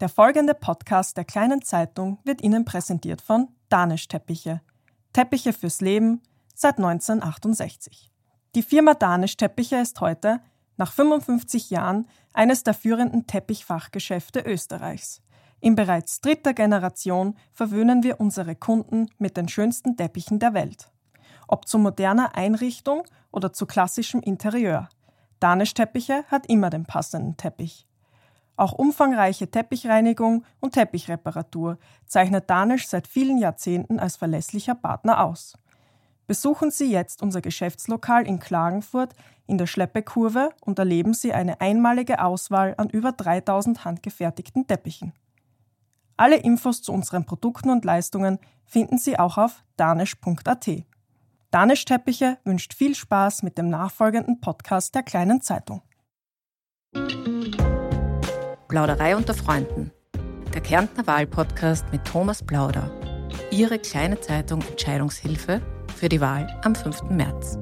Der folgende Podcast der kleinen Zeitung wird Ihnen präsentiert von Danisch Teppiche. Teppiche fürs Leben seit 1968. Die Firma Danisch Teppiche ist heute, nach 55 Jahren, eines der führenden Teppichfachgeschäfte Österreichs. In bereits dritter Generation verwöhnen wir unsere Kunden mit den schönsten Teppichen der Welt. Ob zu moderner Einrichtung oder zu klassischem Interieur. Danisch Teppiche hat immer den passenden Teppich. Auch umfangreiche Teppichreinigung und Teppichreparatur zeichnet Danisch seit vielen Jahrzehnten als verlässlicher Partner aus. Besuchen Sie jetzt unser Geschäftslokal in Klagenfurt in der Schleppekurve und erleben Sie eine einmalige Auswahl an über 3000 handgefertigten Teppichen. Alle Infos zu unseren Produkten und Leistungen finden Sie auch auf danisch.at. Danisch Teppiche wünscht viel Spaß mit dem nachfolgenden Podcast der kleinen Zeitung. Plauderei unter Freunden. Der Kärntner Wahlpodcast mit Thomas Plauder. Ihre kleine Zeitung Entscheidungshilfe für die Wahl am 5. März.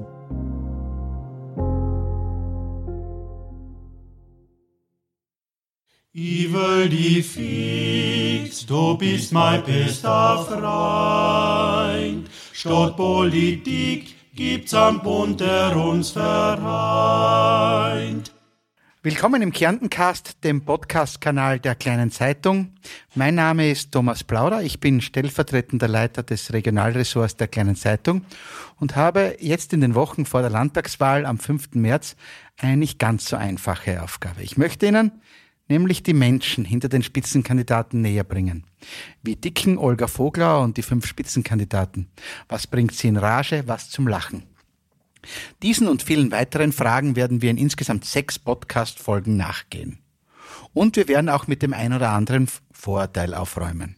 Die fix, du bist mein bester Freund. Statt Politik gibt's einen Bund, der uns vereint. Willkommen im Kärntencast, dem Podcast-Kanal der Kleinen Zeitung. Mein Name ist Thomas Plauder. Ich bin stellvertretender Leiter des Regionalressorts der Kleinen Zeitung und habe jetzt in den Wochen vor der Landtagswahl am 5. März eine nicht ganz so einfache Aufgabe. Ich möchte Ihnen nämlich die Menschen hinter den Spitzenkandidaten näher bringen. Wie dicken Olga Vogler und die fünf Spitzenkandidaten? Was bringt sie in Rage? Was zum Lachen? Diesen und vielen weiteren Fragen werden wir in insgesamt sechs Podcast-Folgen nachgehen. Und wir werden auch mit dem ein oder anderen Vorurteil aufräumen.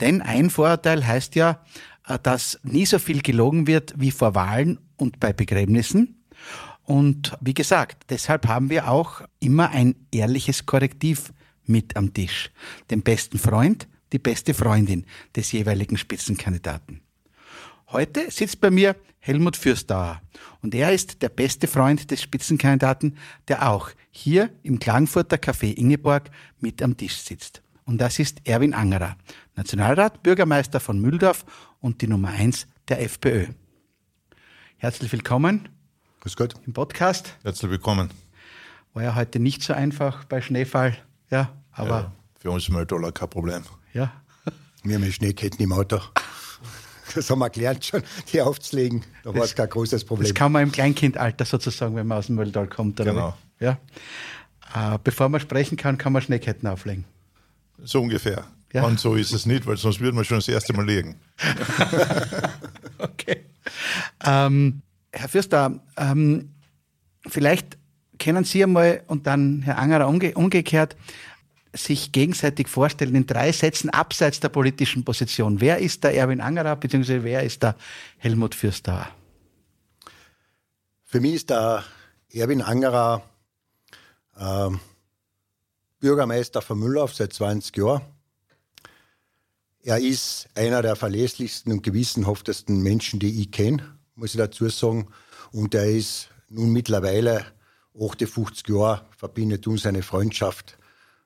Denn ein Vorurteil heißt ja, äh, dass nie so viel gelogen wird wie vor Wahlen und bei Begräbnissen. Und wie gesagt, deshalb haben wir auch immer ein ehrliches Korrektiv mit am Tisch. Den besten Freund, die beste Freundin des jeweiligen Spitzenkandidaten. Heute sitzt bei mir Helmut Fürstauer und er ist der beste Freund des Spitzenkandidaten, der auch hier im Klagenfurter Café Ingeborg mit am Tisch sitzt. Und das ist Erwin Angerer, Nationalrat, Bürgermeister von Mühldorf und die Nummer eins der FPÖ. Herzlich willkommen. Grüß Gott. Im Podcast. Herzlich willkommen. War ja heute nicht so einfach bei Schneefall, ja, aber. Ja, für uns Mülltoller kein Problem. Ja. Wir haben Schneeketten im Auto. Das haben wir gelernt schon, die aufzulegen. Da war es kein großes Problem. Das kann man im Kleinkindalter sozusagen, wenn man aus dem Mülltal kommt. Oder genau. Ja. Äh, bevor man sprechen kann, kann man Schneeketten auflegen. So ungefähr. Ja. Und so ist es nicht, weil sonst würden wir schon das erste Mal liegen. okay. Ähm, Herr Fürster, ähm, vielleicht können Sie einmal und dann Herr Angerer umge umgekehrt sich gegenseitig vorstellen in drei Sätzen abseits der politischen Position. Wer ist der Erwin Angerer bzw. wer ist der Helmut Fürstauer? Für mich ist der Erwin Angerer äh, Bürgermeister von Müllhof seit 20 Jahren. Er ist einer der verlässlichsten und gewissenhaftesten Menschen, die ich kenne, muss ich dazu sagen. Und er ist nun mittlerweile 58 Jahre, verbindet uns eine Freundschaft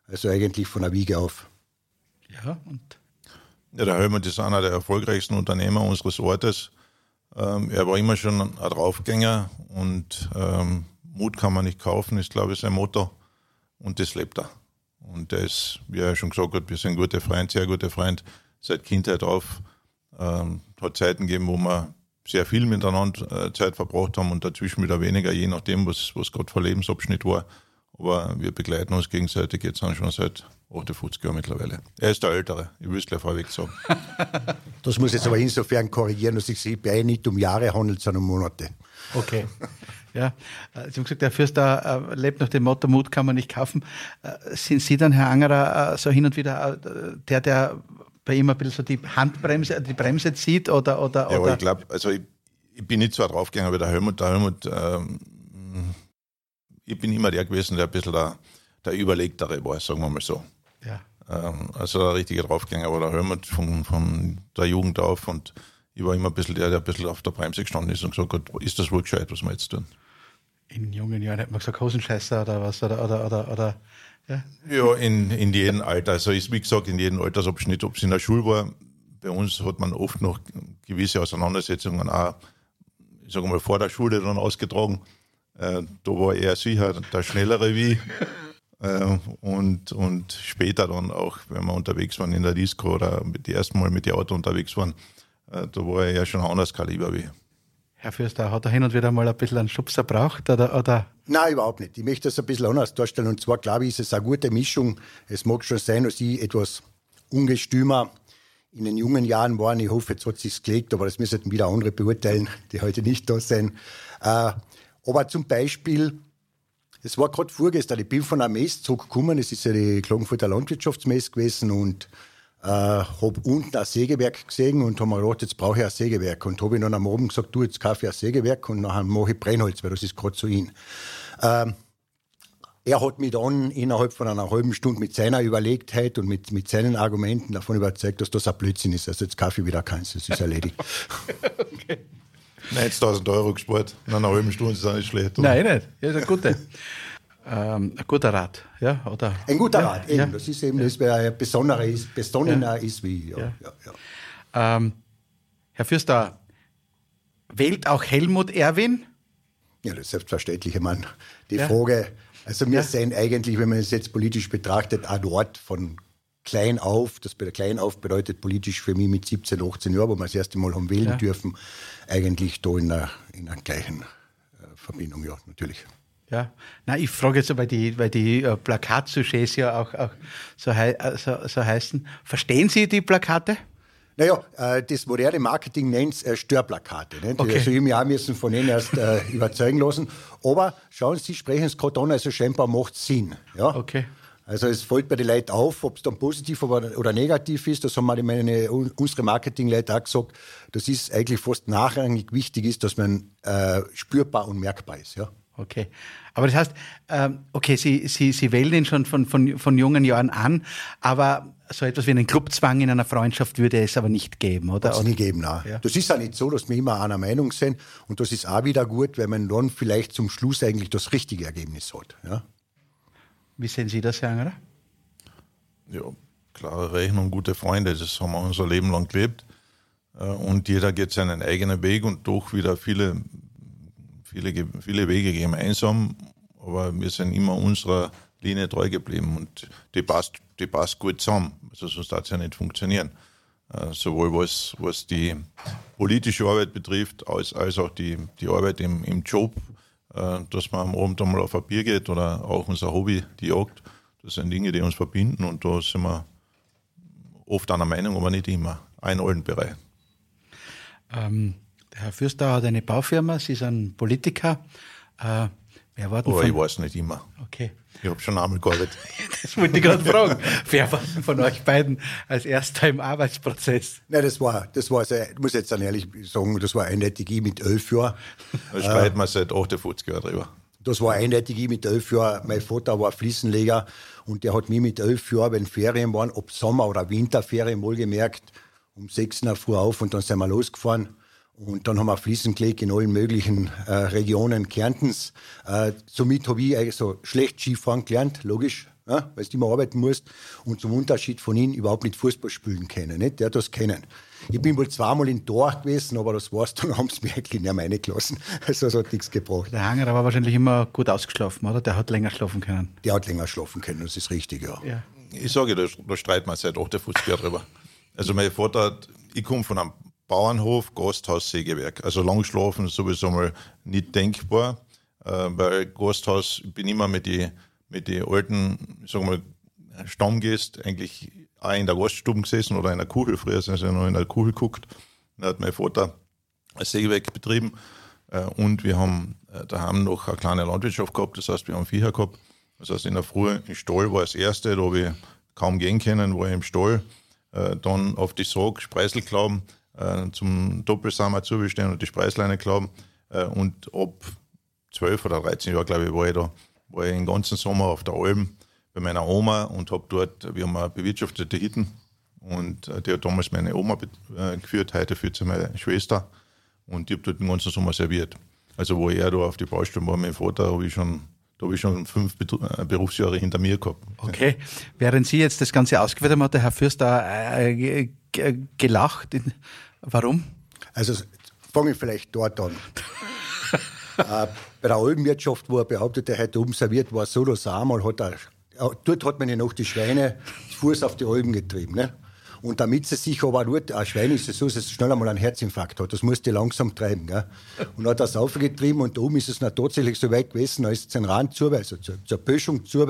also eigentlich von der Wiege auf. Ja, und? Ja, der Helmut ist einer der erfolgreichsten Unternehmer unseres Ortes. Ähm, er war immer schon ein Draufgänger und ähm, Mut kann man nicht kaufen, ist glaube ich sein Motto. Und das lebt er. Und er ist, wie er schon gesagt hat, wir sind gute Freunde, sehr gute Freunde seit Kindheit auf. Ähm, hat Zeiten gegeben, wo wir sehr viel miteinander äh, Zeit verbracht haben und dazwischen wieder weniger, je nachdem, was, was gerade für Lebensabschnitt war. Aber wir begleiten uns gegenseitig jetzt schon seit 58 Jahren mittlerweile. Er ist der Ältere, ich will es gleich vorweg sagen. Das muss jetzt aber insofern korrigieren, dass ich sich bei nicht um Jahre handelt, sondern um Monate. Okay. Ja, Sie haben gesagt, der Fürster äh, lebt nach dem Motto, Mut kann man nicht kaufen. Äh, sind Sie dann, Herr Angerer, äh, so hin und wieder der, der bei ihm ein bisschen so die Handbremse, die Bremse zieht oder, oder, ja, oder? ich glaube, also ich, ich, bin nicht so draufgegangen wie der Helmut. Der Helmut ähm, ich bin immer der gewesen, der ein bisschen der, der Überlegtere war, sagen wir mal so. Ja. Ähm, also der richtige Draufgänger war der Helmut von, von der Jugend auf und ich war immer ein bisschen der, der ein bisschen auf der Bremse gestanden ist und gesagt hat, ist das wohl gescheit, was wir jetzt tun? In jungen Jahren hat man gesagt Hosenscheißer oder was, oder, oder, oder, oder Ja, ja in, in jedem Alter. Also ist wie gesagt in jedem Altersabschnitt, ob es in der Schule war. Bei uns hat man oft noch gewisse Auseinandersetzungen auch, ich sage mal, vor der Schule dann ausgetragen. Äh, da war er sicher der Schnellere wie. Äh, und, und später dann auch, wenn wir unterwegs waren in der Disco oder die ersten Mal mit dem Auto unterwegs waren, äh, da war er ja schon ein anderes Kaliber wie. Herr Fürster, hat er hin und wieder mal ein bisschen einen Schubser braucht? Oder, oder? Nein, überhaupt nicht. Ich möchte das ein bisschen anders darstellen. Und zwar, glaube ich, ist es eine gute Mischung. Es mag schon sein, dass ich etwas ungestümer in den jungen Jahren war. Ich hoffe, jetzt hat es sich gelegt, aber das müssen wieder andere beurteilen, die heute nicht da sind. Äh, aber zum Beispiel, es war gerade vorgestern, ich bin von einer Messe zurückgekommen, es ist ja die Klagenfurter Landwirtschaftsmesse gewesen und äh, habe unten ein Sägewerk gesehen und habe mir gedacht, jetzt brauche ich ein Sägewerk. Und habe dann am Abend gesagt, du, jetzt kaufe ich ein Sägewerk und nachher mache ich Brennholz, weil das ist gerade so in. Ähm, er hat mich dann innerhalb von einer halben Stunde mit seiner Überlegtheit und mit, mit seinen Argumenten davon überzeugt, dass das ein Blödsinn ist. Also jetzt kaufe ich wieder keins, das ist erledigt. okay. 90.000 Euro gespart in einer halben Stunde ist auch nicht schlecht. Oder? Nein, nicht. Ja, ist ein guter, ähm, ein guter Rat. Ja, oder, ein guter ja, Rat, eben. Ja. Das ist eben das, wer ein besonderer ist, besonnener ist wie. Ja, ja. Ähm, Herr Fürster, wählt auch Helmut Erwin? Ja, das ist selbstverständlich, Mann. Die Frage, also wir sind eigentlich, wenn man es jetzt politisch betrachtet, ein Ort von klein auf, das bei der klein auf bedeutet politisch für mich mit 17, 18 Jahren, wo wir das erste Mal haben wählen ja. dürfen, eigentlich da in der, in der gleichen äh, Verbindung, ja, natürlich. Ja, na, ich frage jetzt, weil die, weil die äh, Plakatsujets ja auch, auch so, hei äh, so, so heißen. Verstehen Sie die Plakate? Naja, äh, das moderne Marketing nennt es äh, Störplakate. Nicht? Okay. Also mich auch müssen von ihnen erst äh, überzeugen lassen. Aber schauen Sie, sprechen es gerade an, also scheinbar macht es Sinn. Ja? Okay. Also es fällt bei den Leuten auf, ob es dann positiv oder negativ ist. Das haben meine, unsere Marketingleute auch gesagt. Das ist eigentlich fast nachrangig wichtig ist, dass man äh, spürbar und merkbar ist. Ja. Okay. Aber das heißt, ähm, okay, Sie, Sie, Sie wählen ihn schon von, von, von jungen Jahren an, aber so etwas wie einen Clubzwang in einer Freundschaft würde es aber nicht geben, oder? Es nie geben, nein. Ja. Das ist ja nicht so, dass wir immer einer Meinung sind und das ist auch wieder gut, weil man dann vielleicht zum Schluss eigentlich das richtige Ergebnis hat. Ja? Wie sehen Sie das, Herr Angerer? Ja, klare Rechnung, gute Freunde, das haben wir unser Leben lang gelebt. Äh, und jeder geht seinen eigenen Weg und doch wieder viele, viele, viele Wege gemeinsam. Aber wir sind immer unserer Linie treu geblieben und die passt, die passt gut zusammen. Also sonst hat es ja nicht funktionieren. Äh, sowohl was, was die politische Arbeit betrifft, als, als auch die, die Arbeit im, im Job dass man am Abend einmal auf ein Bier geht oder auch unser Hobby, die Jagd. Das sind Dinge, die uns verbinden und da sind wir oft einer Meinung, aber nicht immer, in allen Bereichen. Ähm, der Herr Fürster hat eine Baufirma, Sie sind Politiker. Äh, Wer war oh, ich weiß nicht immer. Okay. Ich habe schon einmal gearbeitet. das wollte ich gerade fragen. Wer war von euch beiden als erster im Arbeitsprozess? Nein, das war, das war, sehr, ich muss jetzt dann ehrlich sagen, das war eindeutig ich mit elf Jahren. Da streiten wir seit 58 Jahren drüber. Das war eindeutig ich mit elf Jahren. Mein Vater war Fliesenleger und der hat mich mit elf Jahren, wenn Ferien waren, ob Sommer- oder Winterferien, wohlgemerkt, um sechs Uhr früh auf und dann sind wir losgefahren und dann haben wir Fliesen gelegt in allen möglichen äh, Regionen Kärntens. Äh, somit habe ich also schlecht Skifahren gelernt, logisch, ja, weil du immer arbeiten musst. Und zum Unterschied von ihm überhaupt nicht Fußball spielen können. Nicht? Der hat das kennen. Ich bin wohl zweimal in Tor gewesen, aber das war's, dann haben sie mich eigentlich nicht mehr reingelassen. Also das hat nichts gebracht. Der Hanger war wahrscheinlich immer gut ausgeschlafen, oder? Der hat länger schlafen können. Der hat länger schlafen können, das ist richtig, ja. ja. Ich sage, da, da streiten wir seit 58 Jahren drüber. Also mein Vater, ich komme von einem Bauernhof, Gasthaus, Sägewerk. Also Langschlafen sowieso mal nicht denkbar, äh, weil Gasthaus, ich bin immer mit den mit die alten, sagen wir mal, Stammgästen eigentlich auch in der Gaststube gesessen oder in der Kuchel. Früher sind sie noch in der Kuchel geguckt. Da hat mein Vater ein Sägewerk betrieben äh, und wir haben äh, daheim noch eine kleine Landwirtschaft gehabt, das heißt, wir haben Viecher gehabt. Das heißt, in der Früh im Stall war das erste, da habe ich kaum gehen können, war ich im Stall. Dann auf die Sog, Spreisel glauben, äh, zum Doppelsammer zubestehen und die Spreisleine glauben. Äh, und ab 12 oder 13 Jahren, glaube ich, war ich da, war ich den ganzen Sommer auf der Alm bei meiner Oma und habe dort, wir haben eine bewirtschaftete Hitten und äh, die hat damals meine Oma äh, geführt, heute führt sie meine Schwester und die habe dort den ganzen Sommer serviert. Also wo er da auf die Baustelle war, mein Vater, habe ich schon da habe ich schon fünf äh, Berufsjahre hinter mir gehabt. Okay. Während Sie jetzt das Ganze ausgeführt haben, hat der Herr Fürster äh, gelacht. Warum? Also fange ich vielleicht dort an. äh, bei der Algenwirtschaft, wo er behauptet, er hätte oben serviert, war so oder so einmal, hat er, dort hat man ja noch die Schweine Fuß auf die Algen getrieben. Ne? Und damit sie sich aber dort, ein Schwein ist es so, dass es schnell einmal einen Herzinfarkt hat. Das musste langsam treiben. Gell? Und hat das aufgetrieben und oben ist es noch tatsächlich so weit gewesen, als es ein Rand zu, also zur, zur Böschung zu,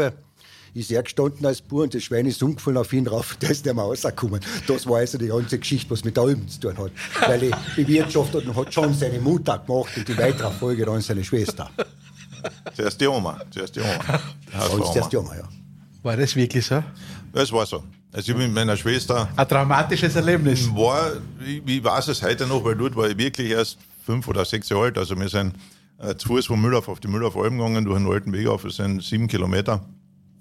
ist er gestanden als Bauer und das Schwein ist umgefallen auf ihn drauf, der ist nicht mehr rausgekommen. Das war also die ganze Geschichte, was mit der Alben zu tun hat. Weil die bewirtschaftet und hat schon seine Mutter gemacht und die weitere Folge dann seine Schwester. Zuerst die Oma. Zuerst die Oma. Zuerst die Oma, ja. War das wirklich so? Das war so. Also ich bin mit meiner Schwester. Ein traumatisches Erlebnis. War, ich, ich weiß es heute noch, weil dort war ich wirklich erst fünf oder sechs Jahre alt. Also wir sind äh, zu Fuß von Müllhof auf die Müllhof Alben gegangen, durch einen alten Weg auf. Das sind sieben Kilometer.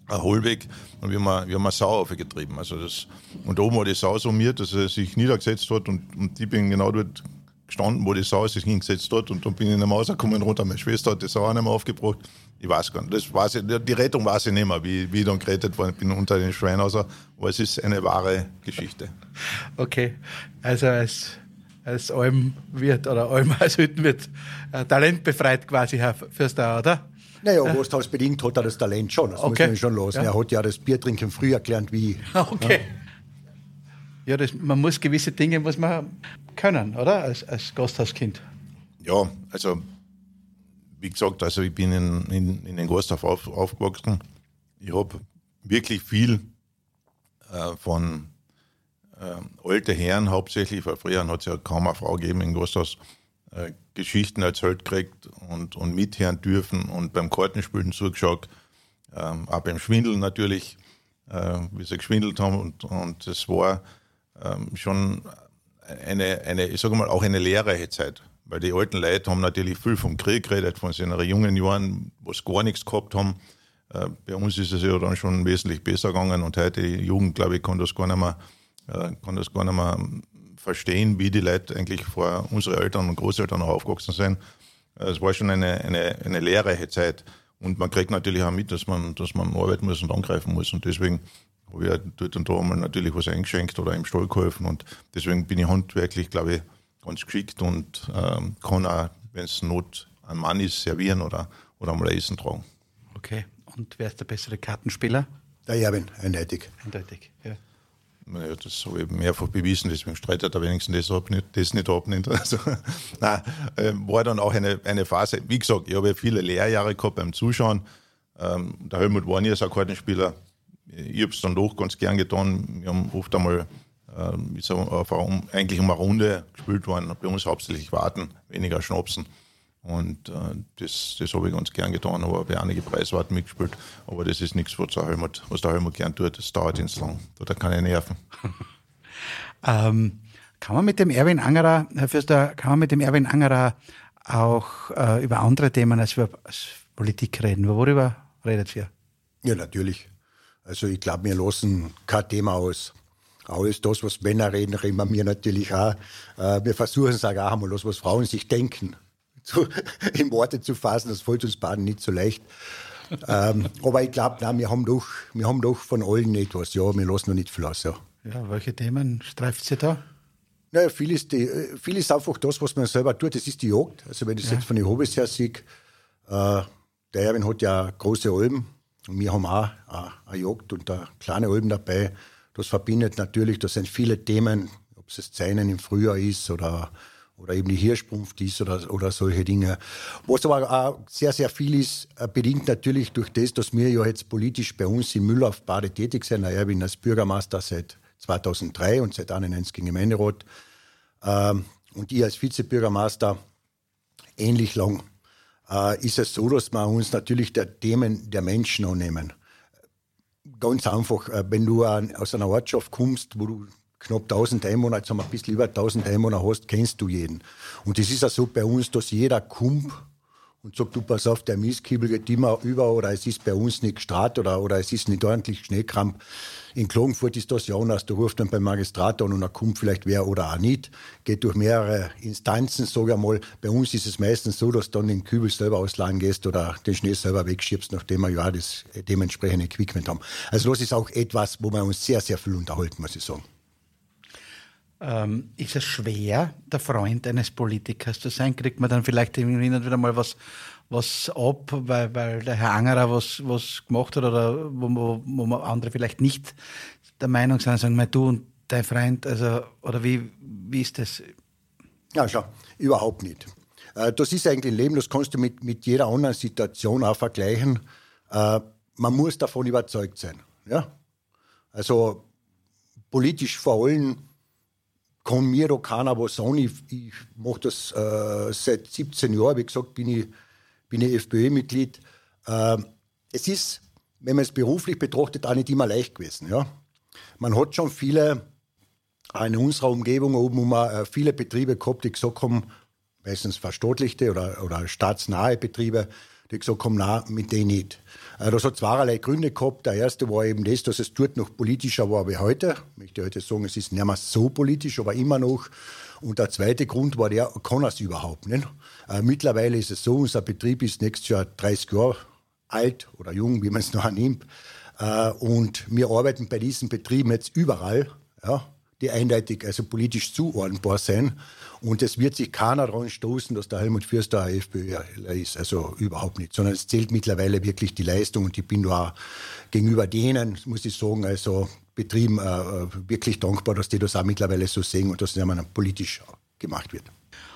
Ein Hohlweg. Und wir haben, wir haben eine Sau aufgetrieben. Also das, und oben war die Sau so mir, dass er sich niedergesetzt hat und, und ich bin genau dort gestanden, wo die Sau sich hingesetzt hat und dann bin ich in der Maus gekommen runter. Meine Schwester hat die Sau auch nicht mehr aufgebracht. Ich weiß gar nicht. Das weiß ich, die Rettung weiß ich nicht mehr, wie, wie ich dann gerettet worden bin unter den Schweinen. Also, aber es ist eine wahre Geschichte. Okay. Also als, als Almwirt oder Alm als Hüttenwirt äh, talentbefreit quasi, Herr Fürster, oder? Naja, ja. was das bedingt, hat er das Talent schon. Das okay. muss man schon lassen. Ja. Er hat ja das Biertrinken früher gelernt wie ich. Okay. Ja, das, man muss gewisse Dinge muss man können, oder? Als, als Gasthauskind. Ja, also wie gesagt, also ich bin in, in, in den Gasthof auf, aufgewachsen. Ich habe wirklich viel äh, von äh, alten Herren hauptsächlich, weil früher hat es ja kaum eine Frau gegeben in Gasthaus, äh, Geschichten erzählt gekriegt und, und mithören dürfen und beim Kartenspielen zugeschaut, ähm, auch beim Schwindeln natürlich, äh, wie sie geschwindelt haben und, und das war ähm, schon eine, eine, ich sage mal, auch eine lehrreiche Zeit. Weil die alten Leute haben natürlich viel vom Krieg geredet, von seinen jungen Jahren, wo sie gar nichts gehabt haben. Äh, bei uns ist es ja dann schon wesentlich besser gegangen und heute die Jugend, glaube ich, kann das gar nicht mehr, äh, kann das gar nicht mehr verstehen, wie die Leute eigentlich vor unsere Eltern und Großeltern noch aufgewachsen sind. Es war schon eine, eine, eine lehrreiche Zeit. Und man kriegt natürlich auch mit, dass man, dass man arbeiten muss und angreifen muss. Und deswegen habe ich dort und da mal natürlich was eingeschenkt oder im Stall geholfen. Und deswegen bin ich handwerklich, glaube ich, ganz geschickt und ähm, kann auch, wenn es Not ein Mann ist, servieren oder, oder mal Essen tragen. Okay. Und wer ist der bessere Kartenspieler? Der Erwin, eindeutig. Eindeutig, ja. Naja, das habe ich mehrfach bewiesen, deswegen streitet er wenigstens das, ab, nicht, das nicht ab. Nicht. Also, nein, äh, war dann auch eine, eine Phase. Wie gesagt, ich habe ja viele Lehrjahre gehabt beim Zuschauen. Ähm, der Helmut war nie ein Kartenspieler ich habe es dann doch ganz gern getan. Wir haben oft einmal äh, so auf, eigentlich um eine Runde gespielt worden. Bei uns hauptsächlich warten, weniger schnapsen. Und äh, das, das habe ich ganz gern getan, aber bei einige Preiswarten mitgespielt. Aber das ist nichts, was der Helmut, was der Helmut gern tut. Das dauert ins lang. Da hat keine Nerven. ähm, kann man mit dem Erwin Angerer, Herr Fürster, kann man mit dem Erwin Angerer auch äh, über andere Themen als über als Politik reden? Worüber redet ihr? Ja, natürlich. Also ich glaube, wir lassen kein Thema aus. Alles das, was Männer reden, reden wir mir natürlich auch. Äh, wir versuchen es auch einmal, das, was Frauen sich denken, zu, in Worte zu fassen. Das fällt uns beiden nicht so leicht. ähm, aber ich glaube, wir haben doch, wir haben doch von allen etwas. Ja, wir lassen noch nicht viel aus. Ja, ja welche Themen streift sie da? Naja, viel ist, die, viel ist einfach das, was man selber tut. Das ist die Jagd. Also wenn ich das ja. jetzt von den Hobbys her sehe, äh, der Erwin hat ja große Alben und wir haben auch eine Jagd und eine kleine Alben dabei. Das verbindet natürlich, das sind viele Themen, ob es das Zeinen im Frühjahr ist oder, oder eben die Hirschbrunft ist oder, oder solche Dinge. Was aber auch sehr, sehr viel ist, äh, bedingt natürlich durch das, dass wir ja jetzt politisch bei uns in Müllauf Bade tätig sind. Ich bin als Bürgermeister seit 2003 und seit 91 im Gemeinderat. Und ich als Vizebürgermeister ähnlich lang äh, ist es so, dass wir uns natürlich der Themen der Menschen annehmen. Ganz einfach, äh, wenn du aus einer Ortschaft kommst, wo du knapp 1000 Einwohner, jetzt haben wir ein bisschen über 1000 Einwohner hast, kennst du jeden. Und das ist ja so bei uns, dass jeder kommt und sagt, du pass auf, der Mieskiebel geht immer über oder es ist bei uns nicht gestrahlt oder, oder es ist nicht ordentlich Schneekramp. In Klagenfurt ist das ja anders. Da ruft dann beim Magistrat an und dann kommt vielleicht wer oder auch nicht. Geht durch mehrere Instanzen, sage ich einmal. Bei uns ist es meistens so, dass du dann den Kübel selber ausladen gehst oder den Schnee selber wegschiebst, nachdem wir ja das dementsprechende Equipment haben. Also das ist auch etwas, wo wir uns sehr, sehr viel unterhalten, muss ich sagen. Ähm, ist es schwer, der Freund eines Politikers zu sein? Kriegt man dann vielleicht hin und wieder mal was, was ab, weil, weil der Herr Angerer was, was gemacht hat oder wo, wo, wo andere vielleicht nicht der Meinung sind, sagen, mal du und dein Freund, also, oder wie, wie ist das? Ja, schau, überhaupt nicht. Äh, das ist eigentlich ein Leben, das kannst du mit, mit jeder anderen Situation auch vergleichen. Äh, man muss davon überzeugt sein. Ja? Also politisch vor allem kann mir da keiner was sagen. Ich, ich mache das äh, seit 17 Jahren. Wie gesagt, bin ich, bin ich FPÖ-Mitglied. Äh, es ist, wenn man es beruflich betrachtet, auch nicht immer leicht gewesen. Ja? Man hat schon viele, auch in unserer Umgebung oben, man äh, viele Betriebe gehabt, die gesagt haben, meistens verstaatlichte oder, oder staatsnahe Betriebe, die gesagt haben, nein, mit denen nicht. Äh, das hat zweierlei Gründe gehabt. Der erste war eben das, dass es dort noch politischer war wie heute. Ich möchte heute sagen, es ist nicht mehr so politisch, aber immer noch. Und der zweite Grund war der, kann es überhaupt nicht. Äh, mittlerweile ist es so, unser Betrieb ist nächstes Jahr 30 Jahre alt oder jung, wie man es noch nimmt. Äh, und wir arbeiten bei diesen Betrieben jetzt überall, ja, die eindeutig also politisch zuordnbar sein. Und es wird sich keiner daran stoßen, dass der Helmut Fürster ein FPÖ ist. Also überhaupt nicht. Sondern es zählt mittlerweile wirklich die Leistung. Und ich bin da auch gegenüber denen, muss ich sagen, also Betrieben äh, wirklich dankbar, dass die das auch mittlerweile so sehen und dass das ja politisch gemacht wird.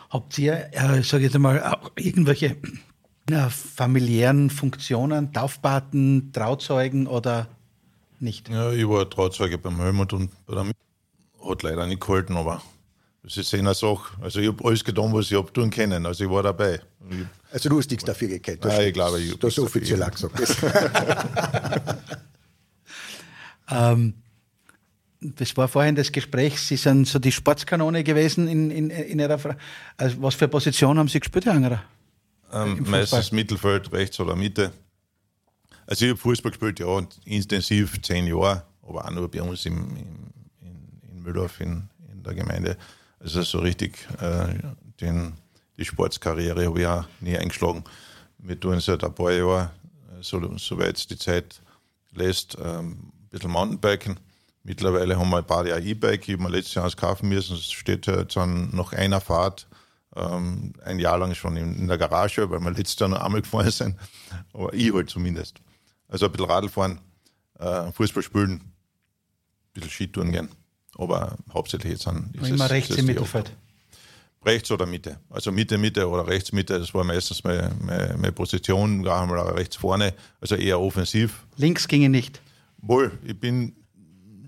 Habt ihr, äh, sage ich jetzt mal, auch irgendwelche äh, familiären Funktionen, Taufpaten, Trauzeugen oder nicht? Ja, ich war Trauzeuge beim Helmut und bei der hat leider nicht gehalten, aber das ist eine Sache. Also ich habe alles getan, was ich habe tun können. Also ich war dabei. also du hast nichts dafür gekriegt. Nein, ich glaube, ich Das ist offiziell auch gesagt. ähm, das war vorhin das Gespräch, Sie sind so die Sportskanone gewesen in, in, in Ihrer Fra also Was für Position haben Sie gespielt, Herr Angerer? Ähm, meistens Mittelfeld, rechts oder Mitte. Also ich habe Fußball gespielt, ja, intensiv zehn Jahre, aber auch nur bei uns im, im Mühldorf in, in der Gemeinde. Also so richtig äh, den, die Sportskarriere habe ich auch nie eingeschlagen. Wir tun seit ein paar Jahren, so, soweit es die Zeit lässt, ähm, ein bisschen Mountainbiken. Mittlerweile haben wir ein paar Jahre E-Bike, ich habe mir letztes Jahr eins kaufen müssen. Es steht jetzt nach einer Fahrt ähm, ein Jahr lang schon in, in, der Garage, weil wir letztes Jahr noch einmal gefahren sind. Aber ich halt zumindest. Also ein bisschen Radl fahren, äh, Fußball spielen, ein bisschen Skitouren gehen. Aber hauptsächlich jetzt an. Ist immer es, rechts im Mittelfeld. Rechts oder Mitte. Also Mitte, Mitte oder rechts, Mitte, das war meistens meine, meine, meine Position. Da haben wir rechts vorne, also eher offensiv. Links ginge nicht. Wohl, ich bin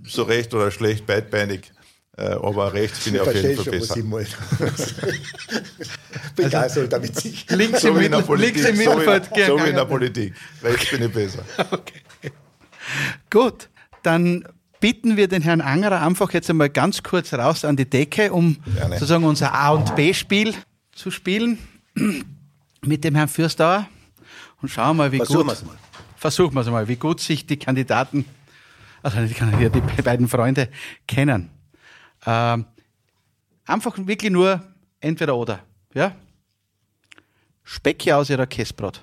so recht oder schlecht beidbeinig. Äh, aber rechts bin ich, auf jeden Fall besser. bin also, damit sich links, so im, Mittel, links im Mittelfeld. So, wie, so wie in der Politik. Rechts bin ich besser. Okay. Gut, dann bitten wir den Herrn Angerer einfach jetzt einmal ganz kurz raus an die Decke, um Gerne. sozusagen unser A- und B-Spiel zu spielen mit dem Herrn Fürstauer. Und schauen mal, wie Versuchen gut. Mal. Versuchen wir es mal, wie gut sich die Kandidaten, also die, Kandidaten, die beiden Freunde kennen. Ähm, einfach wirklich nur entweder oder. Ja? Speckjause oder Käsebrot?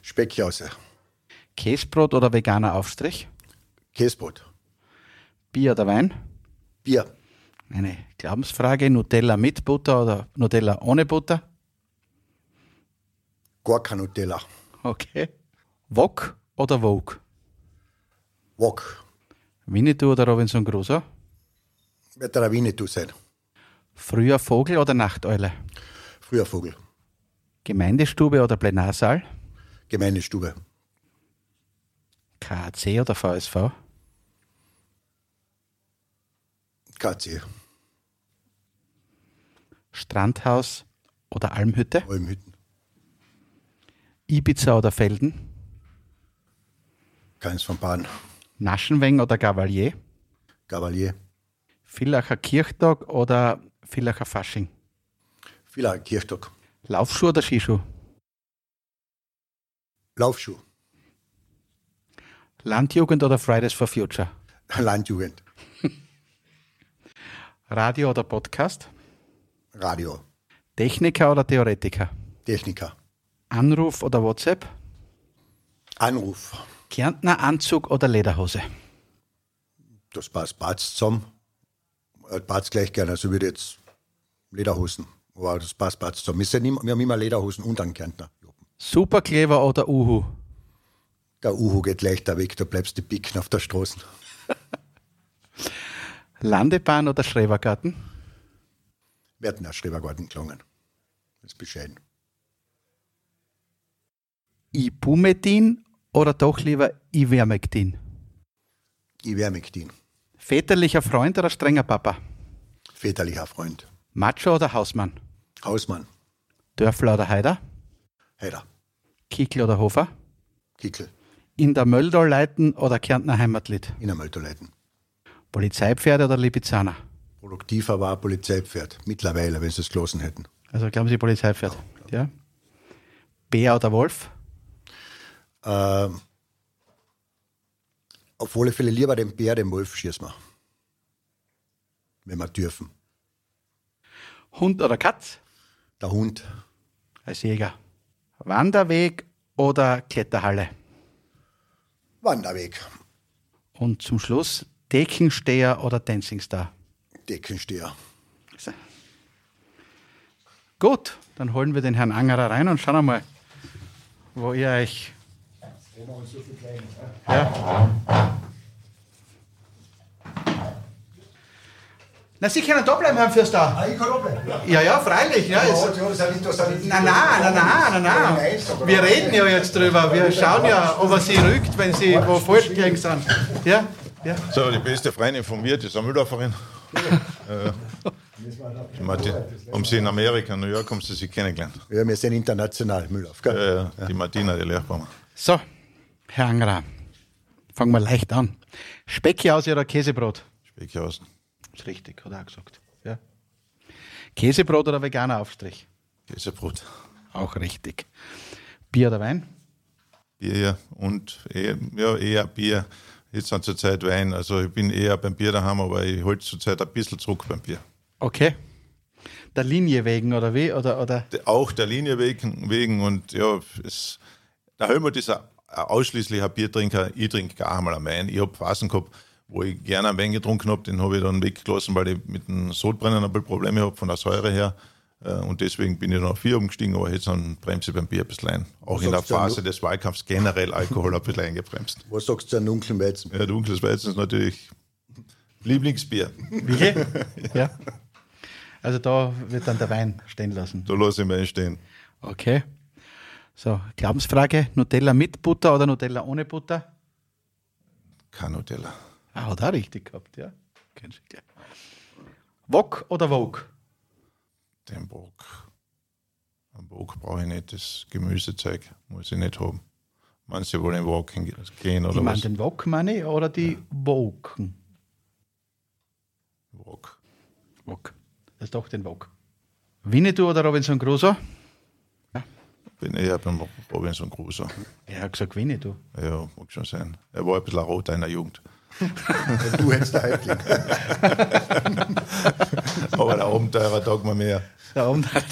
Speckjause. Käsebrot oder veganer Aufstrich? Käsebrot. Bier oder Wein? Bier. Eine Glaubensfrage: Nutella mit Butter oder Nutella ohne Butter? Gar kein Nutella. Okay. Wok oder Vogue? Wok. Winnetou oder Robinson Crusoe? Wird der Winnetou sein. Früher Vogel oder Nachteule? Früher Vogel. Gemeindestube oder Plenarsaal? Gemeindestube. KAC oder VSV? KC. Strandhaus oder Almhütte? Almhütten. Ibiza oder Felden? Keins von Bahn. Naschenweng oder Gavalier? Gavalier. Villacher Kirchtag oder Villacher Fasching? Villacher Kirchtag. Laufschuh oder Skischuh? Laufschuh. Landjugend oder Fridays for Future? Landjugend. Radio oder Podcast? Radio. Techniker oder Theoretiker? Techniker. Anruf oder WhatsApp? Anruf. Kärntner Anzug oder Lederhose? Das passt, passt zusammen. Äh, Passt gleich gerne. Also würde jetzt Lederhosen. Aber das passt, passt zusammen. Wir, sind immer, wir haben immer Lederhosen und einen Kärntner. Superkleber oder Uhu? Der Uhu geht leichter weg, da bleibst du picken auf der Straße. Landebahn oder Schrebergarten? Werden auch Schrebergarten gelungen. Das ist bescheiden. Ibumedin oder doch lieber Ivermectin? Ivermectin. Väterlicher Freund oder strenger Papa? Väterlicher Freund. Macho oder Hausmann? Hausmann. Dörfler oder Heider? Heider. Kickel oder Hofer? Kickel. In der leiten oder Kärntner Heimatlied? In der Mölterleiten. Polizeipferde oder Lipizzaner? Produktiver war Polizeipferd. Mittlerweile, wenn sie es gelassen hätten. Also glauben Sie Polizeipferd? Ja. Bär oder Wolf? Ähm, auf alle Fälle lieber den Bär, den Wolf schießen wir. Wenn wir dürfen. Hund oder Katz? Der Hund. Als Jäger. Wanderweg oder Kletterhalle? Wanderweg. Und zum Schluss Deckensteher oder Dancing Star? Deckensteher. Gut, dann holen wir den Herrn Angerer rein und schauen mal, wo ihr euch. Ja. Na, Sie können da bleiben, Herr Fürster. Ah, ich kann auch bleiben. Ja, ja, freilich. Ja, es, Nein, nein, nein, nein, nein, nein. Wir reden ja jetzt drüber. Wir schauen ja, ob er sie rückt, wenn sie wo falsch gelegen sind. Ja, ja. So, die beste Freundin von mir, die ist eine Müllauferin. äh, die Martin, um sie in Amerika, New York, haben sie sich kennengelernt. Ja, wir sind international, Müllauf. Gell? Äh, die Martina, die mir. So, Herr Angerer, fangen wir leicht an. Speckjause oder Käsebrot? Speckhausen. Ist richtig, hat er auch gesagt. Ja. Käsebrot oder veganer Aufstrich? Käsebrot. Auch richtig. Bier oder Wein? Bier und eher, ja, eher Bier. Jetzt sind zurzeit Wein. Also ich bin eher beim Bier daheim, aber ich halte zurzeit ein bisschen zurück beim Bier. Okay. Der Linie wegen oder wie? Oder, oder? Auch der Linie wegen, wegen und ja, es, der Helmut ist ein ein ausschließlicher Biertrinker. Ich trinke gar einmal einen Wein. Ich habe Phasen gehabt, wo ich gerne einen Wein getrunken habe, den habe ich dann weggelassen, weil ich mit dem Sodbrennen ein bisschen Probleme habe von der Säure her. Äh, Und deswegen bin ich dann auf vier umgestiegen, aber jetzt dann bremse ich beim Bier ein bisschen ein. Auch Was in der Phase des Wahlkampfs generell Alkohol ein bisschen eingebremst. Was sagst du zu einem dunklen Weizen? Ja, dunkles Weizen ist natürlich Lieblingsbier. Wie? ja. Also da wird dann der Wein stehen lassen. Da lasse ich mich stehen. Okay. So, Glaubensfrage: Nutella mit Butter oder Nutella ohne Butter? Kein Nutella. Ah, hat er richtig gehabt, ja. Kennst du gleich. Wok oder Vogue? Den Bock. Einen Bock brauche ich nicht. Das Gemüsezeug muss ich nicht haben. Manche wollen walken gehen Ich oder meine was? den Wok meine ich, oder die Woken? Walk. Wok. Das ist doch den Wok. Winnetou oder Robinson Crusoe? Bin eher beim Robinson Crusoe. Er hat gesagt Winnetou. Ja, mag schon sein. Er war ein bisschen rot in der Jugend. Du hättest der Häuptling. Aber der Abenteurer taugt mir mehr. Der hat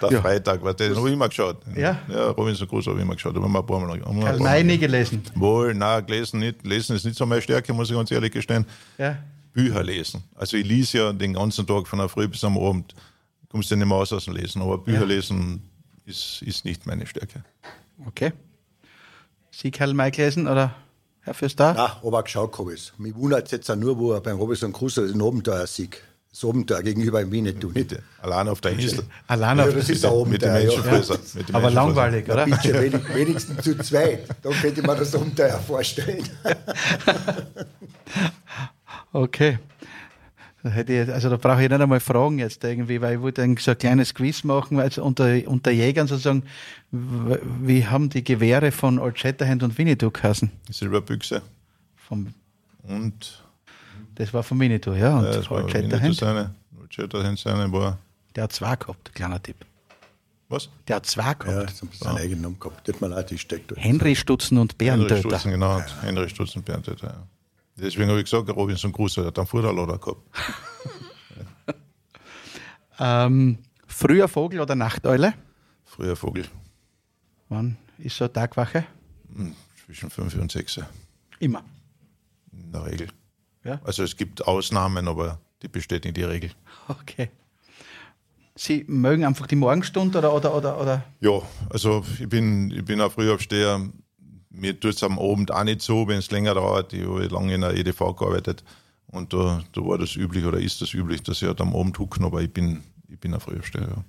Der Ja. Freitag, was den habe ich immer geschaut. Ja? Ja, Robinson Crusoe habe ich immer geschaut. Aber mal ein paar Mal. ein paar Karl Mal. May nie gelesen. Wohl, nein, gelesen nicht. Lesen ist nicht so meine Stärke, muss ich ganz ehrlich gestehen. Ja. Bücher lesen. Also ich lese ja den ganzen Tag von der Früh bis am Abend. Kommst du nicht mehr aus aus dem Lesen. Aber Bücher Ja. lesen ist, ist nicht meine Stärke. Okay. Sie Karl May gelesen oder Herr Fürster? Nein, aber geschaut habe ich es. Mich wundert es jetzt auch nur, wo er beim Robinson Crusoe den Abenteuer sieht. Das Abenteuer gegenüber ihm Winnetou nicht. Bitte. Allein auf der Insel. Allein Ja, auf das ist ein Mit den Abenteuer, ja. Mit den Aber langweilig, oder? Bitte, wenig, wenigstens zu zweit. Da könnte ich mir das Abenteuer vorstellen. Okay. Da hätte ich, also da brauche ich nicht einmal fragen jetzt irgendwie, weil ich wollte eigentlich so ein kleines Quiz machen, weil es unter, unter Jägern sozusagen, wie haben die Gewehre von Old Shatterhand und Winnetou geheißen? Silberbüchse. Vom, Und das war von Winnetou, ja. Und das war Old Shatterhand, seine. Old Shatterhand seine war der hat zwei gehabt, kleiner Tipp. Was? Der hat zwei gehabt. Ja, so seinen eigenen Namen gehabt. Das mal auch die steckt. Henry Stutzen und Henry Bärentöter. Stutzen, genau. Henry Stutzen, Berntöter, ja. Deswegen habe ich gesagt, Robinson Crusoe hat einen Futterlader gehabt. Ähm, früher Vogel oder Nachteule? Früher Vogel. Wann ist so eine Tagwache? Zwischen 5 und 6 Immer. in der Regel. Ja. Also es gibt Ausnahmen, aber die bestätigen die Regel. Okay. Sie mögen einfach die Morgenstunde oder, oder, oder, oder? Ja, also ich bin, ich bin ein Frühaufsteher. Mir tut es am Abend auch nicht so, wenn es länger dauert. Ich habe lange in der EDV gearbeitet und da, da war das üblich oder ist das üblich, dass ich halt am Abend hucken, aber ich bin, ich bin ein Frühaufsteher. Ja.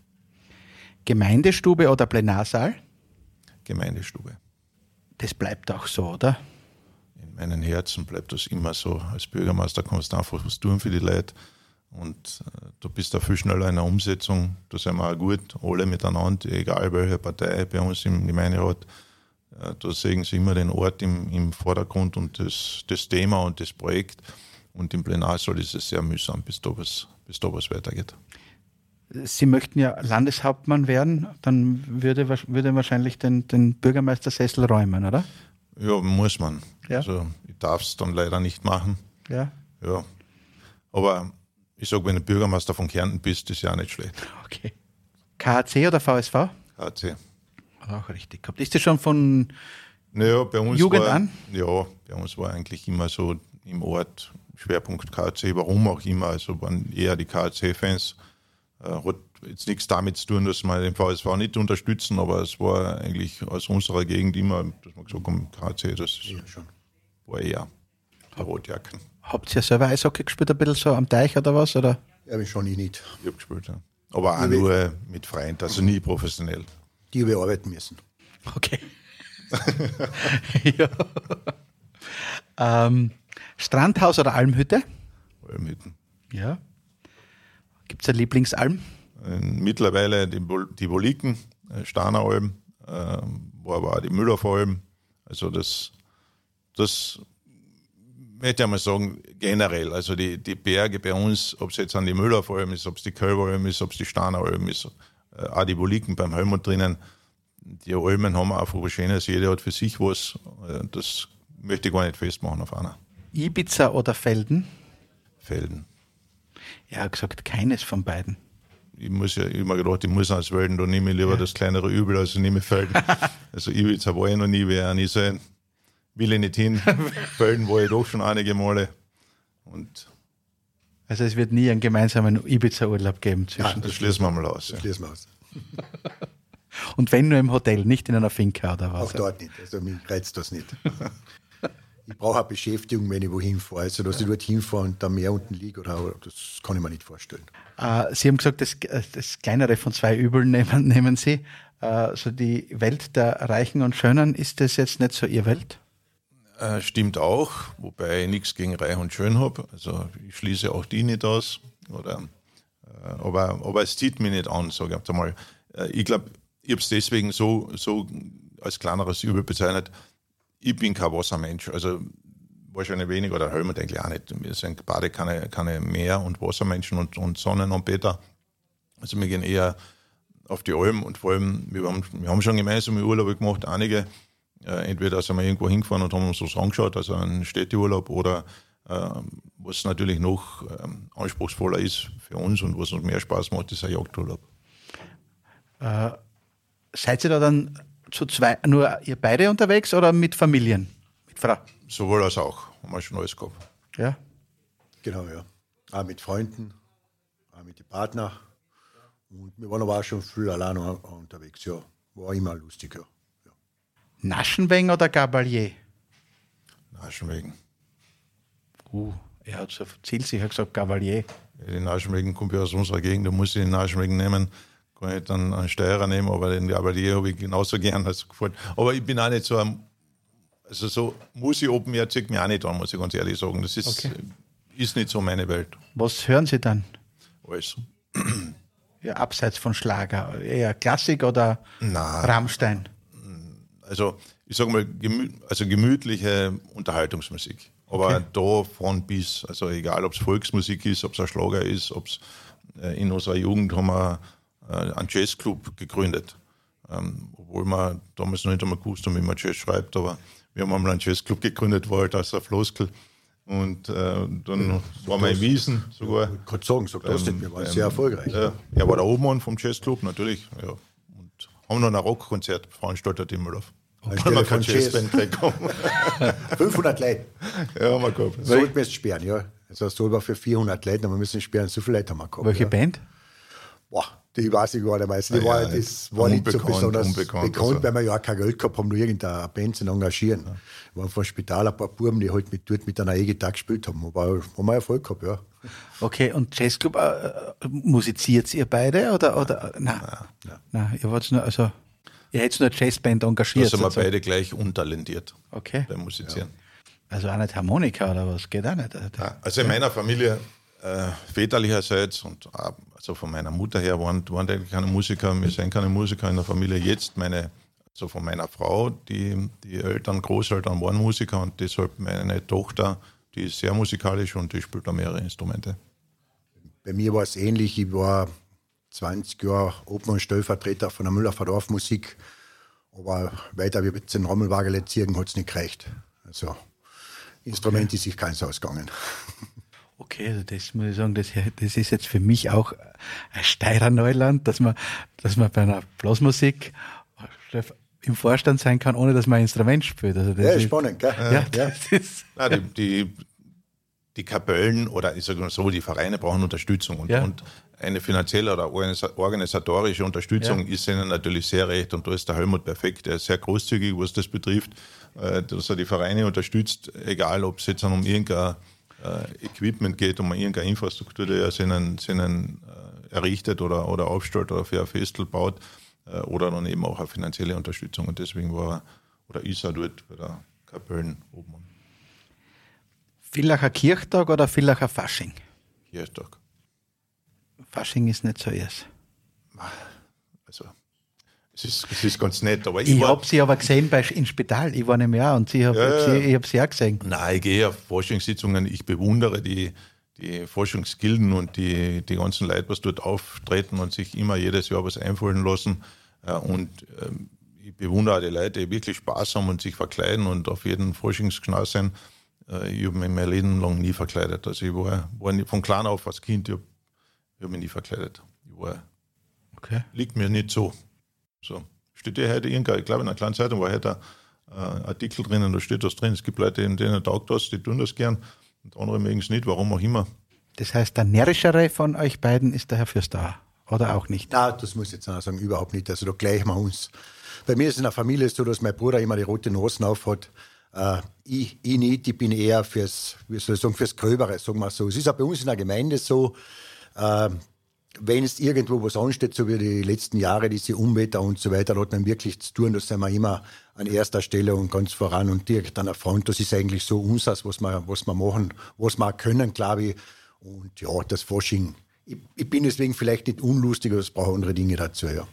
Gemeindestube oder Plenarsaal? Gemeindestube. Das bleibt auch so, oder? In meinem Herzen bleibt das immer so. Als Bürgermeister kannst du einfach was tun für die Leute. Und äh, du bist da viel schneller in der Umsetzung. Da sind wir auch gut, alle miteinander, egal welche Partei bei uns im Gemeinderat. Äh, da sehen sie immer den Ort im, im Vordergrund und das, das Thema und das Projekt. Und im Plenarsaal ist es sehr mühsam, bis da was, bis da was weitergeht. Sie möchten ja Landeshauptmann werden, dann würde, würde wahrscheinlich den, den Bürgermeistersessel räumen, oder? Ja, muss man. Ja. Also ich darf es dann leider nicht machen. Ja. Ja. Aber ich sage, wenn du Bürgermeister von Kärnten bist, ist ja auch nicht schlecht. Okay. KHC oder VSV? HC. Auch richtig gehabt. Ist das schon von Naja, bei uns Jugend war, an? Ja, bei uns war eigentlich immer so im Ort Schwerpunkt KC, warum auch immer. Also waren eher die KC-Fans. Äh, hat jetzt nichts damit zu tun, dass wir den VSV nicht unterstützen, aber es war eigentlich aus unserer Gegend immer, dass man gesagt haben, KC, das Ja, schon. war eher die Rotjacken. Habt ihr selber Eishockey gespielt, ein bisschen so am Teich oder was? Oder? Ja, ich schon ich nicht. Ich habe gespielt, ja. Aber auch wie- nur mit Freunden, also nie professionell. Die ich arbeiten müssen. Okay. ja. ähm, Strandhaus oder Almhütte? Almhütten. Ja. Gibt es eine Lieblingsalm? Äh, Mittlerweile die, Bol- die Boliken, Starneralm, äh, wo aber auch die Mülleralm. Also das, das möchte ich mal sagen, generell. Also die, die Berge bei uns, ob es jetzt an die Mülleralm ist, ob es die Kölberalm ist, ob es die Starneralm ist, auch die Boliken beim Helmut drinnen. Die Almen haben einfach was Schönes, jeder hat für sich was. Äh, Das möchte ich gar nicht festmachen auf einer. Ibiza oder Felden? Felden. Er hat gesagt, keines von beiden. ich muss ja immer gedacht, ich muss als Welten, da nehme ich lieber das kleinere Übel, als ich nehme Felden. also Ibiza war ich noch nie, werde auch nie sein. Will ich nicht hin. Felden war ich doch schon einige Male. Und Also es wird nie einen gemeinsamen Ibiza-Urlaub geben zwischen. das schließen wir mal aus. Ja. Lesen wir aus. Und wenn nur im Hotel, nicht in einer Finca oder was? Auch dort nicht. Also mich reizt das nicht. Ich brauche eine Beschäftigung, wenn ich wohin fahre. Also, dass ich dort hinfahre und da mehr unten liege, oder, das kann ich mir nicht vorstellen. Äh, Sie haben gesagt, das, das kleinere von zwei Übeln nehmen, nehmen Sie. Äh, so die Welt der Reichen und Schönen, ist das jetzt nicht so Ihr Welt? Äh, stimmt auch, wobei ich nichts gegen Reich und Schön habe. Also ich schließe auch die nicht aus. Oder, äh, aber, aber es zieht mich nicht an, sage ich einmal. Äh, ich glaube, ich habe es deswegen so, so als kleineres Übel bezeichnet. Ich bin kein Wassermensch. Also wahrscheinlich weniger, oder Helmut eigentlich auch nicht. Wir sind beide keine, keine Meer- und Wassermenschen und, und Sonnenanbeter. Also wir gehen eher auf die Alm und vor allem, wir haben, wir haben schon gemeinsame Urlaube gemacht, einige. Äh, entweder sind wir irgendwo hingefahren und haben uns das angeschaut, also einen Städteurlaub, oder äh, was natürlich noch ähm, anspruchsvoller ist für uns und was uns mehr Spaß macht, ist ein Jagdurlaub. Seid ihr da dann zu zwei, nur ihr beide unterwegs oder mit Familien? Mit Frau? Sowohl als auch, haben wir schon alles gehabt. Ja. Genau, ja. Auch mit Freunden, auch mit den Partnern. Und wir waren aber auch schon viel alleine unterwegs, ja. War immer lustig, ja. Naschenweng oder Gabalier? Naschenwegen. Uh, er hat so zielsicher gesagt Gabalier. Den Naschenwegen kommt ja aus unserer Gegend, da muss ich den Naschenwegen nehmen. Kann ich dann einen Steuerer nehmen, aber den Gabalier habe ich genauso gern als gefallen. Aber ich bin auch nicht so ein, also so Musik Open Air zieht mich auch nicht an, muss ich ganz ehrlich sagen. Das ist, Okay. ist nicht so meine Welt. Was hören Sie dann? Alles. Ja, abseits von Schlager. Eher Klassik oder Na, Rammstein? Also ich sage mal, gemü also gemütliche Unterhaltungsmusik. Aber Okay. da von bis, also egal ob es Volksmusik ist, ob es ein Schlager ist, ob es äh, in unserer Jugend haben wir äh, einen Jazzclub gegründet. Ähm, obwohl wir damals noch nicht einmal gewusst haben, wie man Jazz schreibt, aber wir haben einmal einen Jazzclub gegründet, war halt als ein Floskel. Und äh, dann waren wir in Wiesen sogar. Ich kann sagen, sag das nicht, wir waren sehr erfolgreich. Äh, er war der Obmann vom Jazzclub, natürlich. Ja. Und haben noch ein Rockkonzert veranstaltet in Müllhof. Von Jazz. Jazzband haben. 500 Leute. ja, haben wir gehabt. Sollten wir jetzt sperren, ja. Also soll war für 400 Leute, aber wir müssen sperren, so viele Leute haben wir gehabt. Welche ja. Band? Boah, die weiß ich gar nicht mehr. Also die Ah, war, ja, das war nicht so besonders unbekannt, bekannt, also. weil wir ja auch kein Geld gehabt haben, nur irgendeine Band zu engagieren. Wir waren vom Spital ein paar Buben, die halt mit, dort mit einer E-Gitarre gespielt haben. Aber haben wir Erfolg gehabt, ja. Okay, und Jazzclub, äh, musiziert ihr beide oder, oder nein, nein, ihr wart nur, also ihr hättet nur eine Jazzband Da engagiert. sind wir sozusagen. beide gleich untalentiert Okay, beim Musizieren. also auch nicht Harmonika oder was, geht auch nicht. Ja, also in meiner Familie, äh, väterlicherseits und also von meiner Mutter her, waren, waren eigentlich keine Musiker. Wir sind keine Musiker in der Familie. Jetzt meine, also von meiner Frau, die, die Eltern, Großeltern waren Musiker und deshalb meine Tochter, die ist sehr musikalisch und die spielt da mehrere Instrumente. Bei mir war es ähnlich. Ich war 20 Jahre Open- und Stellvertreter von der Müller Musik. Aber weiter wie jetzt den Rommelwagen ziehen, hat es nicht gereicht. Also, Instrument ist sich keins ausgegangen. Okay, also das muss ich sagen, das, das ist jetzt für mich auch ein Steirer Neuland, dass man, dass man bei einer Blasmusik im Vorstand sein kann, ohne dass man ein Instrument spielt. Also das Ja, ist, spannend, gell? Ja, das ist, Nein, die, die, die Kapellen oder ich sage mal so, die Vereine brauchen Unterstützung und, Ja. und eine finanzielle oder organisa- organisatorische Unterstützung Ja. ist ihnen natürlich sehr recht und da ist der Helmut perfekt. Er ist sehr großzügig, was das betrifft, äh, dass er die Vereine unterstützt, egal ob es jetzt um irgendein äh, Equipment geht, um irgendeine Infrastruktur, die er ihnen, ihnen äh, errichtet oder, oder aufstellt oder für ein Festel baut oder dann eben auch eine finanzielle Unterstützung und deswegen war er oder ist er dort bei der Kapellen oben Villacher Kirchtag oder Villacher Fasching? Kirchtag. Fasching ist nicht so erst. Also, es ist, es ist ganz nett, aber ich, Ich habe sie aber gesehen bei, im Spital. Ich war nämlich auch und sie hab, Ja, sie, ich habe sie auch gesehen. Nein, ich gehe auf Forschungssitzungen, ich bewundere die, die Forschungsgilden und die, die ganzen Leute, was dort auftreten und sich immer jedes Jahr was einfallen lassen. Ja, und ähm, ich bewundere auch die Leute, die wirklich Spaß haben und sich verkleiden und auf jeden Forschungsknall sind. Äh, ich habe mich mein Leben lang nie verkleidet. Also ich war, war von klein auf als Kind, ich habe ich hab mich nie verkleidet. Ich war, Okay. liegt mir nicht so. So. Steht ja heute irgendein, ich glaube in einer kleinen Zeitung war heute ein äh, Artikel drinnen, da steht das drin. Es gibt Leute, denen denen taugt das, die tun das gern und andere mögen es nicht, warum auch immer. Das heißt, der närrischere von euch beiden ist der Herr Fürster. Oder auch nicht? Nein, das muss ich jetzt auch sagen, überhaupt nicht. Also da gleichen wir uns. Bei mir ist es in der Familie so, dass mein Bruder immer die rote Nosen aufhat. Äh, ich, ich nicht, ich bin eher fürs, wie soll ich sagen, fürs Gröbere, sagen wir so. Es ist auch bei uns in der Gemeinde so, äh, wenn es irgendwo was ansteht, so wie die letzten Jahre, diese Unwetter und so weiter, da hat man wirklich zu tun, da sind wir immer an erster Stelle und ganz voran und direkt an der Front. Das ist eigentlich so unseres, was wir, was wir machen, was wir auch können, glaube ich. Und ja, das Fasching. Ich, ich bin deswegen vielleicht nicht unlustig, aber es braucht andere Dinge dazu, ja.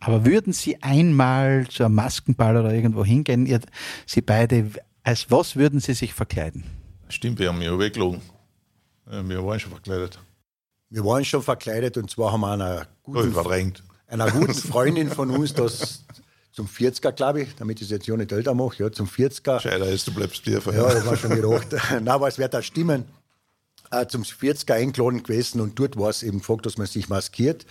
Aber würden Sie einmal zu einem Maskenball oder irgendwo hingehen, ihr, Sie beide, als was würden Sie sich verkleiden? Stimmt, wir haben mich ja weggelogen. Wir waren schon verkleidet. Wir waren schon verkleidet und zwar haben wir einer guten, verdrängt. einer guten Freundin von uns das zum 40er, glaube ich, damit ich es jetzt ja nicht älter mache, ja, zum 40er. Scheiter ist, du bleibst tiefer. Ja, das war schon gedacht. Nein, aber es wird auch stimmen. Äh, zum 40er eingeladen gewesen und dort war es eben gefragt, dass man sich maskiert.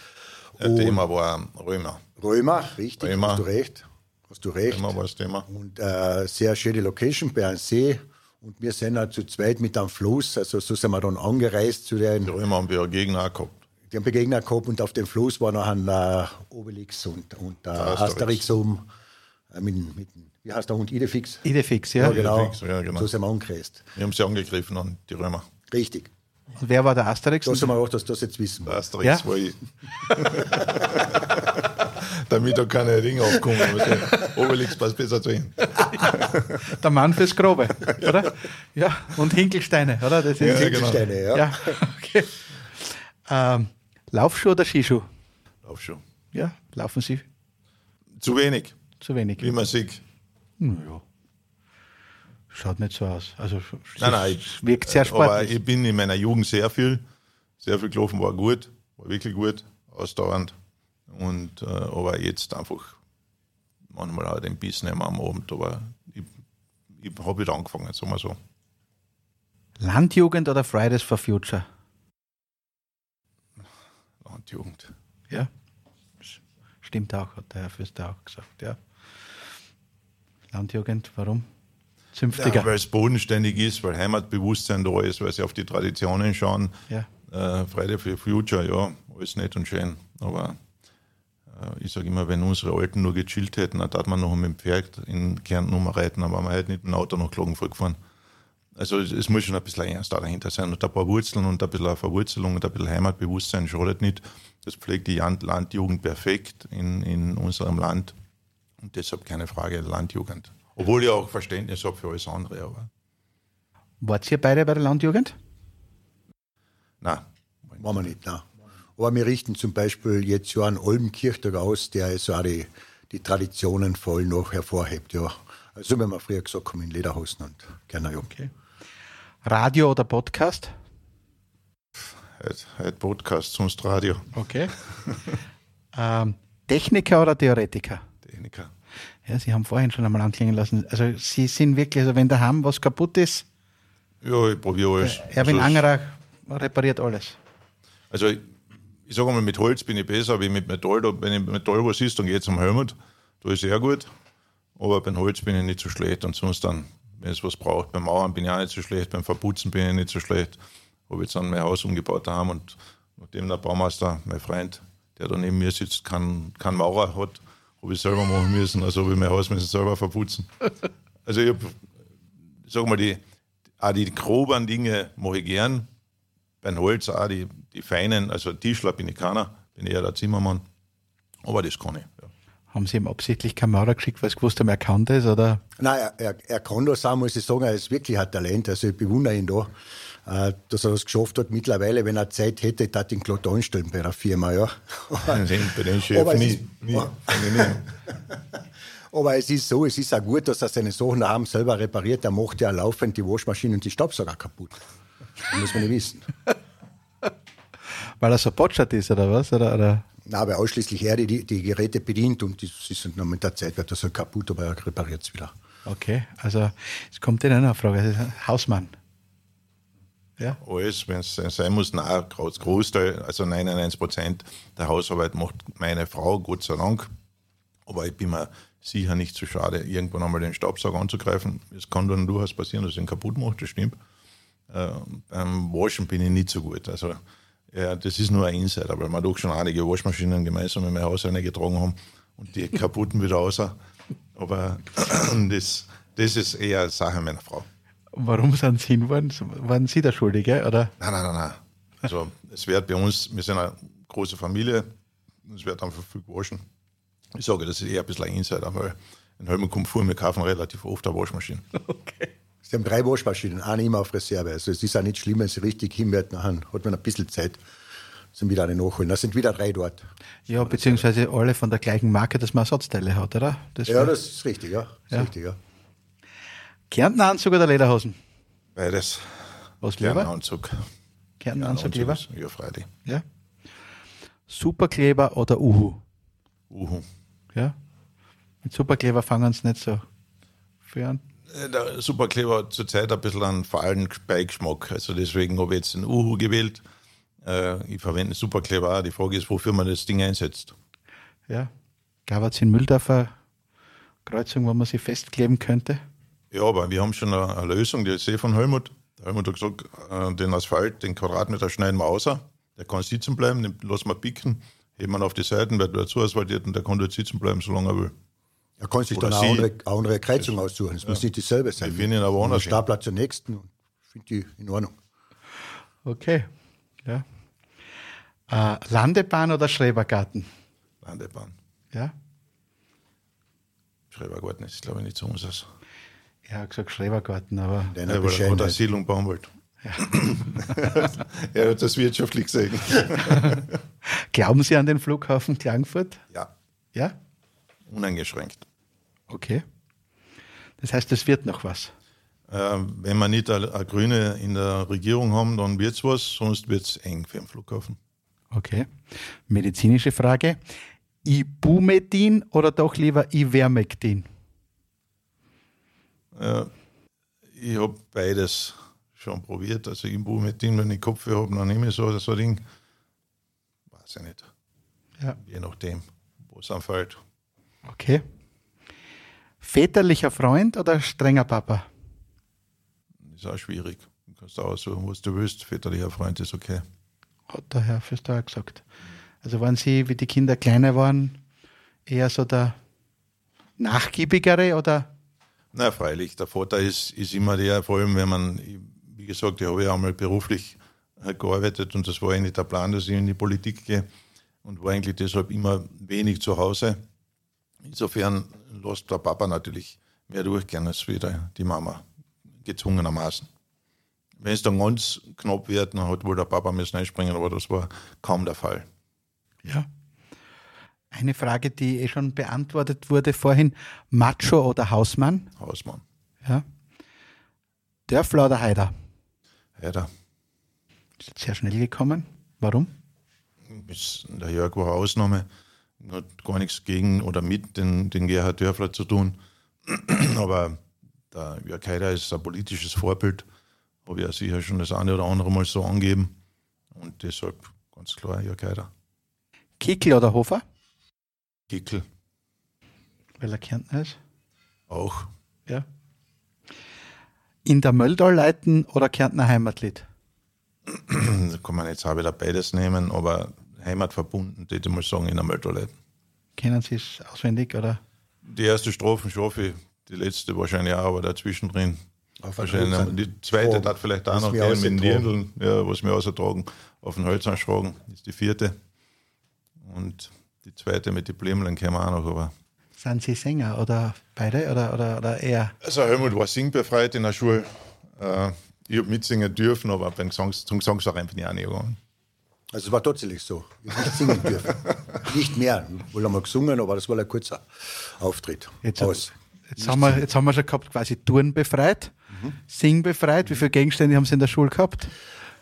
Das Thema war Römer. Römer, richtig, Römer. hast du recht. Hast du recht. Römer war das Thema. Und äh, sehr schöne Location bei einem See. Und wir sind auch zu zweit mit einem Fluss, also so sind wir dann angereist zu den Die Römer haben wir ja Gegner gehabt. Die haben Begegner gehabt und auf dem Fluss war noch ein äh, Obelix und, und äh, Asterix. Asterix oben. Äh, mit, mit, wie heißt der Hund? Idefix? Idefix, ja. Ja, genau. Idefix, ja, genau. So sind wir angereist. Wir haben sie angegriffen an die Römer. Richtig. Und wer war der Asterix? Da sind wir auch, dass das jetzt wissen. Der Asterix Ja? war ich. Damit da keine Dinge aufkommen. Also, Obelix passt besser zu ihm. Der Mann fürs Grobe, oder? Ja, und Hinkelsteine, oder? Das ist Ja, genau. Hinkelsteine, ja. ja, okay. Ähm, Laufschuh oder Skischuh? Lauf schon. Ja, laufen Sie Zu wenig, zu wenig. wie man sieht. Ja. Schaut nicht so aus. Also Nein, nein, es wirkt sehr Aber sportlich. ich bin in meiner Jugend sehr viel, sehr viel gelaufen, war gut, war wirklich gut, ausdauernd. Und, äh, aber jetzt einfach manchmal auch den Biss nehmen am Abend. Aber ich, ich habe wieder angefangen, sagen wir so. Landjugend oder Fridays for Future? Landjugend. Ja. Stimmt auch, hat der Herr Fürster auch gesagt, ja. Landjugend, warum? Zünftiger. Ja, weil es bodenständig ist, weil Heimatbewusstsein da ist, weil sie auf die Traditionen schauen. Ja. Äh, Friday for Future, ja, alles nett und schön. Aber ich sage immer, wenn unsere Alten nur gechillt hätten, dann tat man noch mit dem Pferd in Kärnten umreiten, aber man hätte nicht mit dem Auto nach Klagenfurt gefahren. Also es, es, muss schon ein bisschen ernst dahinter sein und ein paar Wurzeln und ein bisschen Verwurzelung und ein bisschen Heimatbewusstsein schadet nicht. Das pflegt die Landjugend perfekt in, in unserem Land und deshalb keine Frage Landjugend. Obwohl ich auch Verständnis habe für alles andere. Aber. Wart ihr beide bei der Landjugend? Nein. Machen wir nicht, nein. Aber wir richten zum Beispiel jetzt ja einen Olbenkirchtag aus, der so auch die, die Traditionen voll noch hervorhebt, ja. Also wie wir früher gesagt haben, in Lederhosen und gerne ja. Okay. Radio oder Podcast? Heute, heute Podcast, sonst Radio. Okay. ähm, Techniker oder Theoretiker? Techniker. Ja, Sie haben vorhin schon einmal anklingen lassen. Also Sie sind wirklich, also wenn daheim was kaputt ist, ja, ich probiere alles. Erwin also, Angerer repariert alles. Also ich, ich sage mal, mit Holz bin ich besser, wie mit Metall. Da, wenn ich mit Metall was ist, dann geht es um Helmut. Da ist sehr gut. Aber beim Holz bin ich nicht so schlecht. Und sonst dann, wenn es was braucht, beim Mauern bin ich auch nicht so schlecht, beim Verputzen bin ich nicht so schlecht. Habe jetzt dann mein Haus umgebaut daheim und nachdem der Baumeister, mein Freund, der da neben mir sitzt, keinen kein Maurer hat, habe ich selber machen müssen. Also habe ich mein Haus müssen selber verputzen. Also ich habe, sag mal, die, auch die groben Dinge mache ich gern. Beim Holz auch die, die feinen, also Tischler bin ich keiner, bin eher der Zimmermann. Aber das kann ich. Ja. Haben Sie ihm absichtlich keine Maurer geschickt, weil Sie gewusst haben, er kann das? Oder? Nein, er, er, er kann das auch, muss ich sagen. Er ist wirklich ein Talent. Also ich bewundere ihn da, äh, dass er das geschafft hat. Mittlerweile, wenn er Zeit hätte, hat ihn glatt anstellen bei der Firma. Ja. bei den Chef nie. Ist, nie. Aber es ist so, es ist auch gut, dass er seine Sachen daheim selber repariert. Er macht ja laufend die Waschmaschine und die Staubsauger kaputt. Das muss man nicht wissen. Weil er so botschert ist, oder was? Oder, oder? Nein, weil ausschließlich er die, die Geräte bedient und das ist noch mit der Zeit wird das halt kaputt, aber er repariert es wieder. Okay, also es kommt Ihnen eine Frage. Hausmann. Ja. Alles, wenn es sein muss, nein, Großteil, also 99 Prozent der Hausarbeit macht meine Frau, Gott sei Dank. Aber ich bin mir sicher nicht zu schade, irgendwann einmal den Staubsauger anzugreifen. Es kann dann durchaus passieren, dass ich ihn kaputt mache, das stimmt. Äh, beim Waschen bin ich nicht so gut. Also, ja, das ist nur ein Insider, weil wir doch schon einige Waschmaschinen gemeinsam in mein Haus getragen haben und die kaputten wieder raus. Aber das, das ist eher Sache meiner Frau. Warum sind Sie hinwollen? Waren Sie der Schuldige? Oder? Nein, nein, nein, nein. Also, es wird bei uns, wir sind eine große Familie, es wird einfach viel gewaschen. Ich sage, das ist eher ein bisschen ein Insider, weil in Helmut kommt vor, wir kaufen relativ oft eine Waschmaschine. Okay. Sie haben drei Waschmaschinen, eine immer auf Reserve. Also es ist auch nicht schlimm, wenn sie richtig hinwärts nachher hat man ein bisschen Zeit, sind wieder eine nachholen. Da sind wieder drei dort. Ja, beziehungsweise alle von der gleichen Marke, dass man Ersatzteile hat, oder? Das ja, das ist richtig, ja. Das ja. richtig, ja. Kärntner Anzug oder Lederhosen? Beides. Was lieber? Kärntneranzug. Kärntneranzug lieber? Ja, freilich. Ja. Superkleber oder Uhu? Uhu. Ja. Mit Superkleber fangen sie nicht so viel an. Äh, der Superkleber hat zurzeit ein bisschen einen fahlen Beigeschmack. Also deswegen habe ich jetzt den Uhu gewählt. Äh, ich verwende Superkleber auch. Die Frage ist, wofür man das Ding einsetzt. Ja. Gab es in Mühldorfer Kreuzung, wo man sie festkleben könnte? Ja, aber wir haben schon eine, eine Lösung, die ist eh von Helmut. Der Helmut hat gesagt, äh, den Asphalt, den Quadratmeter schneiden wir außer. Der kann sitzen bleiben, den lassen wir picken, heben wir auf die Seiten, wird wieder zuasphaltiert und der kann dort sitzen bleiben, solange er will. Er kann sich dann eine andere, eine andere Kreuzung aussuchen. Es ja. muss nicht dieselbe sein. Ich finde ihn aber anders. Startplatz zur nächsten. Finde die in Ordnung. Okay. Ja. Äh, Landebahn oder Schrebergarten? Landebahn. Ja. Schrebergarten ist, glaube ich, nicht so unseres. Ich habe gesagt Schrebergarten, aber. Ja, oder Siedlung Baumwald. Ja. er hat das wirtschaftlich gesehen. Glauben Sie an den Flughafen Klagenfurt? Ja. Ja? Uneingeschränkt. Okay. Das heißt, es wird noch was. Ähm, wenn wir nicht eine, Grüne in der Regierung haben, dann wird es was, sonst wird es eng für den Flughafen. Okay. Medizinische Frage. Ibumedin oder doch lieber Ivermectin? Ja, ich habe beides schon probiert. Also Ibumedin, wenn ich Kopfweh habe, dann nehme ich so, so ein Ding. Weiß ich nicht. Ja. Je nachdem, wo es anfällt. Okay. Väterlicher Freund oder strenger Papa? Ist auch schwierig. Du kannst aussuchen, was du willst. Väterlicher Freund ist okay. Hat der Herr Füster auch gesagt. Also waren Sie, wie die Kinder kleiner waren, eher so der nachgiebigere oder? Na, freilich. Der Vater ist, ist immer der, vor allem wenn man, wie gesagt, ich habe ja einmal beruflich gearbeitet und das war eigentlich der Plan, dass ich in die Politik gehe und war eigentlich deshalb immer wenig zu Hause. Insofern lässt der Papa natürlich mehr durchgehen als wieder die Mama, gezwungenermaßen. Wenn es dann ganz knapp wird, dann hat wohl der Papa müssen einspringen, aber das war kaum der Fall. Ja. Eine Frage, die eh schon beantwortet wurde vorhin: Macho oder Hausmann? Hausmann. Ja. Dörfler oder Heider? Heider. Ist sehr schnell gekommen. Warum? Der Jörg war eine Ausnahme. Hat gar nichts gegen oder mit den, den Gerhard Dörfler zu tun. Aber der Jörg Heider ist ein politisches Vorbild. Habe ich ja sicher schon das eine oder andere Mal so angeben. Und deshalb ganz klar Jörg Heider. Kickel oder Hofer? Kickel Weil er Kärntner ist. auch. Ja. In der Möldal leiten oder Kärntner Heimatlied? Da kann man jetzt auch wieder beides nehmen, aber heimatverbunden, würde ich mal sagen, in der Mölterleiten. Kennen Sie es auswendig oder? Die erste Strophe schaffe ich, die letzte wahrscheinlich auch, aber dazwischen drin. Wahrscheinlich, die zweite hat vielleicht auch noch wir gehen mit den. Dirndln, ja, was wir austragen, auf den Hölzern schwagen, ist die vierte. Und die zweite mit den Blämmeln kämen auch noch, aber. Sind Sie Sänger oder beide oder, oder, oder eher? Also Helmut war singbefreit in der Schule. Äh, ich habe mitsingen dürfen, aber beim Gesangs zum Gesangsverein bin ich auch nicht gegangen. Also es war tatsächlich so. Ich habe nicht singen dürfen. nicht mehr. Wohl einmal gesungen, aber das war ein kurzer Auftritt. Jetzt, Aus. jetzt, haben wir, jetzt haben wir schon gehabt, quasi Turnbefreit, Singbefreit. Wie viele Gegenstände haben Sie in der Schule gehabt?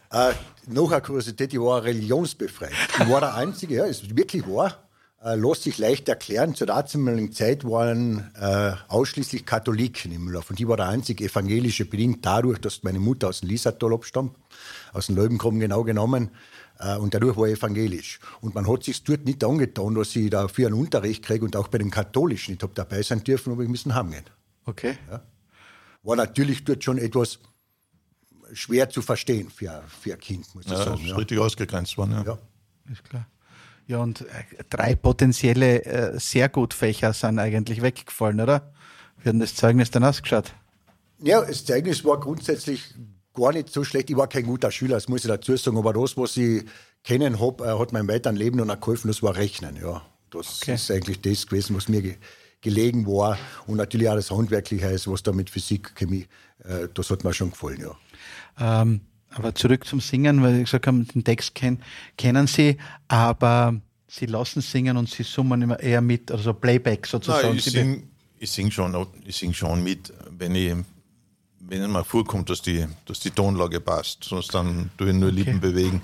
Äh, noch eine Kuriosität, ich war religionsbefreit. Ich war der Einzige, ja, ist wirklich wahr. Äh, lässt sich leicht erklären. Zur damaligen Zeit waren äh, ausschließlich Katholiken im Lauf. Und ich war der einzige evangelische, bedingt dadurch, dass meine Mutter aus dem Liesertal abstammt, aus dem Leubengraben genau genommen. Äh, und dadurch war ich evangelisch. Und man hat sich dort nicht angetan, dass ich da für einen Unterricht kriege und auch bei den Katholischen. Ich habe dabei sein dürfen, aber ich müssen heimgehen. Okay. War natürlich dort schon etwas schwer zu verstehen für, für ein Kind, muss ich Ja, das sagen. ist Ja. richtig ausgegrenzt worden. Ja. Ja. Ist klar. Ja, und äh, drei potenzielle äh, sehr gut Fächer sind eigentlich weggefallen, oder? Wie hat denn das Zeugnis dann ausgeschaut? Ja, das Zeugnis war grundsätzlich gar nicht so schlecht. Ich war kein guter Schüler, das muss ich dazu sagen. Aber das, was ich kennen habe, äh, hat meinem weiteren Leben noch geholfen, das war Rechnen. Ja, das Okay. ist eigentlich das gewesen, was mir ge gelegen war. Und natürlich auch das Handwerkliche, was da mit Physik, Chemie, äh, das hat mir schon gefallen, ja. Ähm, aber zurück zum Singen, weil Sie gesagt haben, den Text kenn, kennen Sie, aber Sie lassen singen und Sie summen immer eher mit, also Playback sozusagen. Nein, ich singe ich sing schon, ich sing schon mit, wenn ich wenn es mal vorkommt, dass die, dass die Tonlage passt. Sonst dann tue ich nur Lippen bewegen.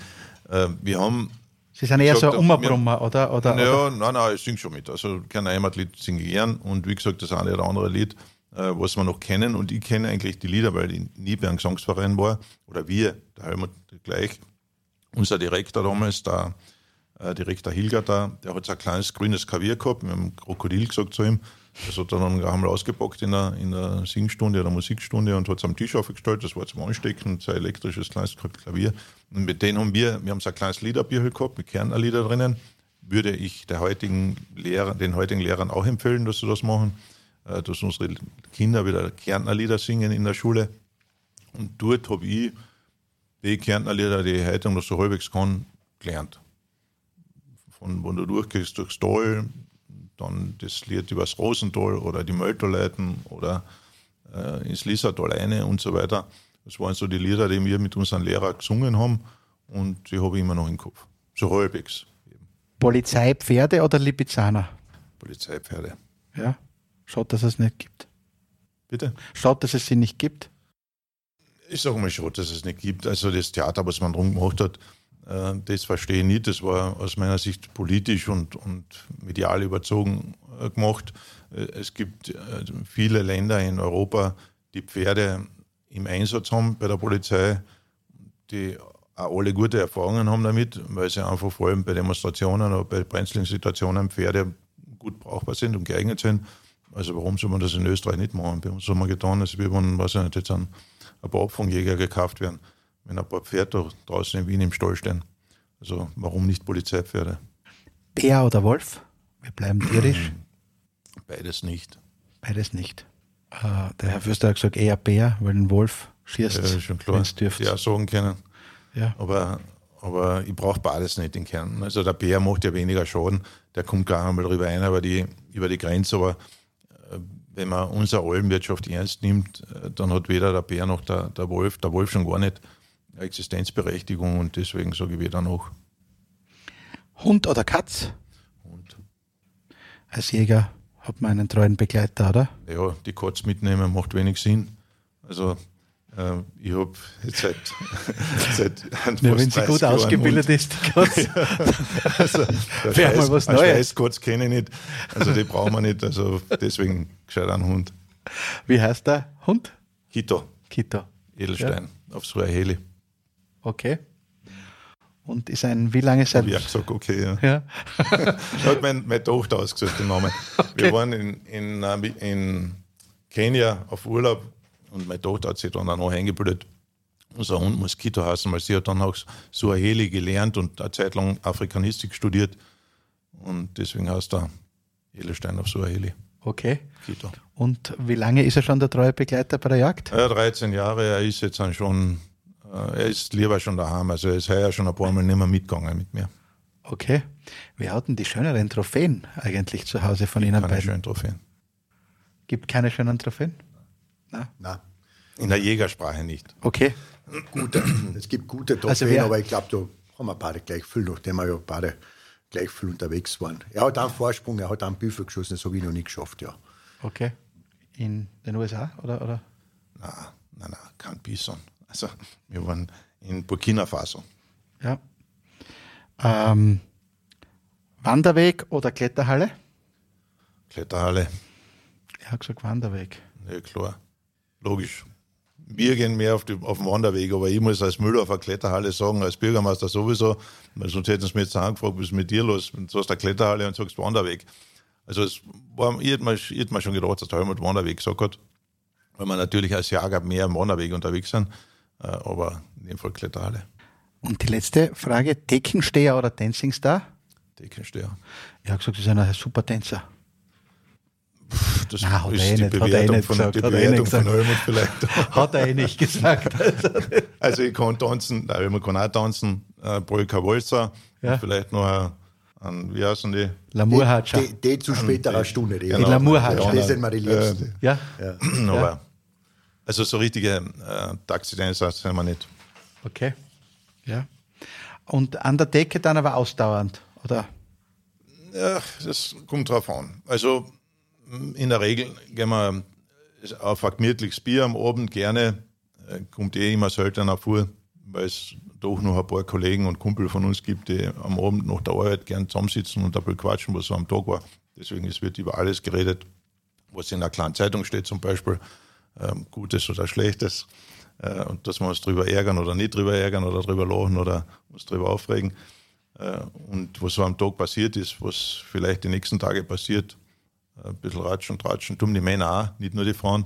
Äh, wir haben Sie sind eher Ich so ein Umbrummer, oder? oder, oder? Ja, nein, nein, ich singe schon mit. Also kein Heimatlied singe ich gern und wie gesagt, das eine oder andere Lied, äh, was wir noch kennen. Und ich kenne eigentlich die Lieder, weil ich nie bei einem Gesangsverein war. Oder wir, der Helmut gleich. Unser Direktor damals, der äh, Direktor Hilger da, der hat so ein kleines grünes Klavier gehabt, wir haben Krokodil gesagt zu ihm. Das hat dann einmal ausgepackt in der, in der Singstunde oder Musikstunde und hat es am Tisch aufgestellt. Das war zum Anstecken, so ein elektrisches kleines Klavier. Und mit denen haben wir, wir haben so ein kleines Liederbüchel gehabt mit Kernlieder drinnen. Würde ich der heutigen Lehrer, den heutigen Lehrern auch empfehlen, dass sie das machen, äh, dass unsere Kinder wieder Kärntnerlieder singen in der Schule. Und dort habe ich die Kärntnerlieder, die ich heute noch so halbwegs kann, gelernt. Von wo du durchgehst durchs Tal, dann das Lied übers Rosental oder die Mölterleiten oder äh, ins Liesertal eine und so weiter. Das waren so die Lieder, die wir mit unseren Lehrern gesungen haben und die habe ich immer noch im Kopf. So halbwegs. Polizeipferde oder Lipizzaner? Polizeipferde. Ja. Schaut, dass es nicht gibt. Bitte? Schaut, dass es sie nicht gibt. Ich sage mal schon, dass es nicht gibt. Also das Theater, was man drum gemacht hat, das verstehe ich nicht. Das war aus meiner Sicht politisch und, und medial überzogen äh, gemacht. Äh, es gibt viele Länder in Europa, die Pferde im Einsatz haben bei der Polizei, die auch alle gute Erfahrungen haben damit, weil sie einfach vor allem bei Demonstrationen oder bei brenzligen Situationen Pferde gut brauchbar sind und geeignet sind. Also warum soll man das in Österreich nicht machen? Bei uns haben wir getan, als wir wollen, was nicht, jetzt ein, ein paar Abfangjäger gekauft werden, wenn ein paar Pferde draußen in Wien im Stall stehen. Also warum nicht Polizeipferde? Bär oder Wolf? Wir bleiben tierisch. Beides nicht. Beides nicht. Uh, der Herr Fürster hat gesagt, eher Bär, weil ein Wolf schießt, ja, schon klar. dürft. Ja, sagen können. Ja. Aber, aber ich brauche beides nicht in Kärnten. Also der Bär macht ja weniger Schaden, der kommt gar einmal drüber ein, über die, über die Grenze. Aber äh, wenn man unsere Almwirtschaft ernst nimmt, äh, dann hat weder der Bär noch der, der Wolf, der Wolf schon gar nicht Existenzberechtigung und deswegen sage ich wieder noch. Hund oder Katz? Hund. Als Jäger hat man einen treuen Begleiter, oder? Ja, die Katz mitnehmen macht wenig Sinn. Also äh, ich habe seit, seit ja, Wenn sie gut Jahren ausgebildet ist, die Katz. ja, also, wäre mal was Neues. Katz kenne ich nicht. Also die brauchen wir nicht. Also deswegen gescheit ein Hund. Wie heißt der Hund? Kito. Kito. Edelstein ja. auf Suaheli. Okay. Und ist ein, wie lange ihr? Ja, gesagt, okay, ja. ja. hat mein, meine Tochter ausgesucht, den Namen. Okay. Wir waren in, in, äh, in Kenia auf Urlaub und meine Tochter hat sich dann auch noch eingebildet, unser Hund Moskito heißen, weil sie hat dann auch Suaheli gelernt und eine Zeit lang Afrikanistik studiert. Und deswegen heißt er Edelstein auf Suaheli. Okay. Kito. Und wie lange ist er schon der treue Begleiter bei der Jagd? Ja, 13 Jahre. Er ist jetzt schon er ist lieber schon daheim. Also er ist heuer schon ein paar Mal nicht mehr mitgegangen mit mir. Okay. Wer hat denn die schöneren Trophäen eigentlich zu Hause von Ihnen keine beiden? schönen Trophäen. Gibt keine schönen Trophäen? Nein. Nein. In der Jägersprache nicht. Okay. Gute. Es gibt gute Trophäen, also aber ich glaube, da haben wir beide gleich viel, nachdem wir ja beide gleich viel unterwegs waren. Er hat einen Vorsprung, er hat einen Büffel geschossen, das habe ich noch nie geschafft, ja. Okay. In den USA oder? oder? Nein, nein, nein, kein Bison. Also wir waren in Burkina Faso. Ja. Ähm, Wanderweg oder Kletterhalle? Kletterhalle. Ich habe gesagt Wanderweg. Ja, klar. Logisch. Wir gehen mehr auf, die, auf den Wanderweg, aber ich muss als Müller auf der Kletterhalle sagen, als Bürgermeister sowieso, weil sonst hätten sie mich jetzt angefragt, was ist mit dir los? Du hast eine Kletterhalle und sagst Wanderweg. Also es war, ich hätte mir, ich hätte mir schon gedacht, dass der Helmut Wanderweg gesagt hat, weil wir natürlich als Jager mehr am Wanderweg unterwegs sind. Äh, aber in dem Fall Kletterhalle. Und die letzte Frage: Deckensteher oder Dancing Star? Deckensteher. Ich habe gesagt, Sie sind ein super Tänzer. Das Nein, hat ist er eh die nicht, Bewertung, eh von, gesagt, die Bewertung eh von Helmut vielleicht. hat er eh nicht gesagt. also ich kann tanzen, der Helmut kann auch tanzen, äh, Polka Walzer, ja. vielleicht noch ein, ein, wie heißen die? Lamour Hatscha. Die, die, zu späterer Stunde. Die, genau. die Lamour Hatscha. Ja, die sind mir die Liebsten. Ja. ja. Aber also so richtige äh, Taxi-Dancer sind wir nicht. Okay. Ja. Und an der Decke dann aber ausdauernd, oder? Ja, das kommt drauf an. Also in der Regel gehen wir auf ein gemütliches Bier am Abend gerne. Äh, kommt eh immer seltener vor, weil es doch noch ein paar Kollegen und Kumpel von uns gibt, die am Abend nach der Arbeit gern zusammensitzen und ein bisschen quatschen, was so am Tag war. Deswegen es wird über alles geredet, was in einer kleinen Zeitung steht zum Beispiel ähm, Gutes oder Schlechtes äh, und dass wir uns darüber ärgern oder nicht darüber ärgern oder darüber lachen oder uns darüber aufregen. Äh, und was so am Tag passiert ist, was vielleicht die nächsten Tage passiert, ein bisschen ratschen, tratschen, tun die Männer auch, nicht nur die Frauen.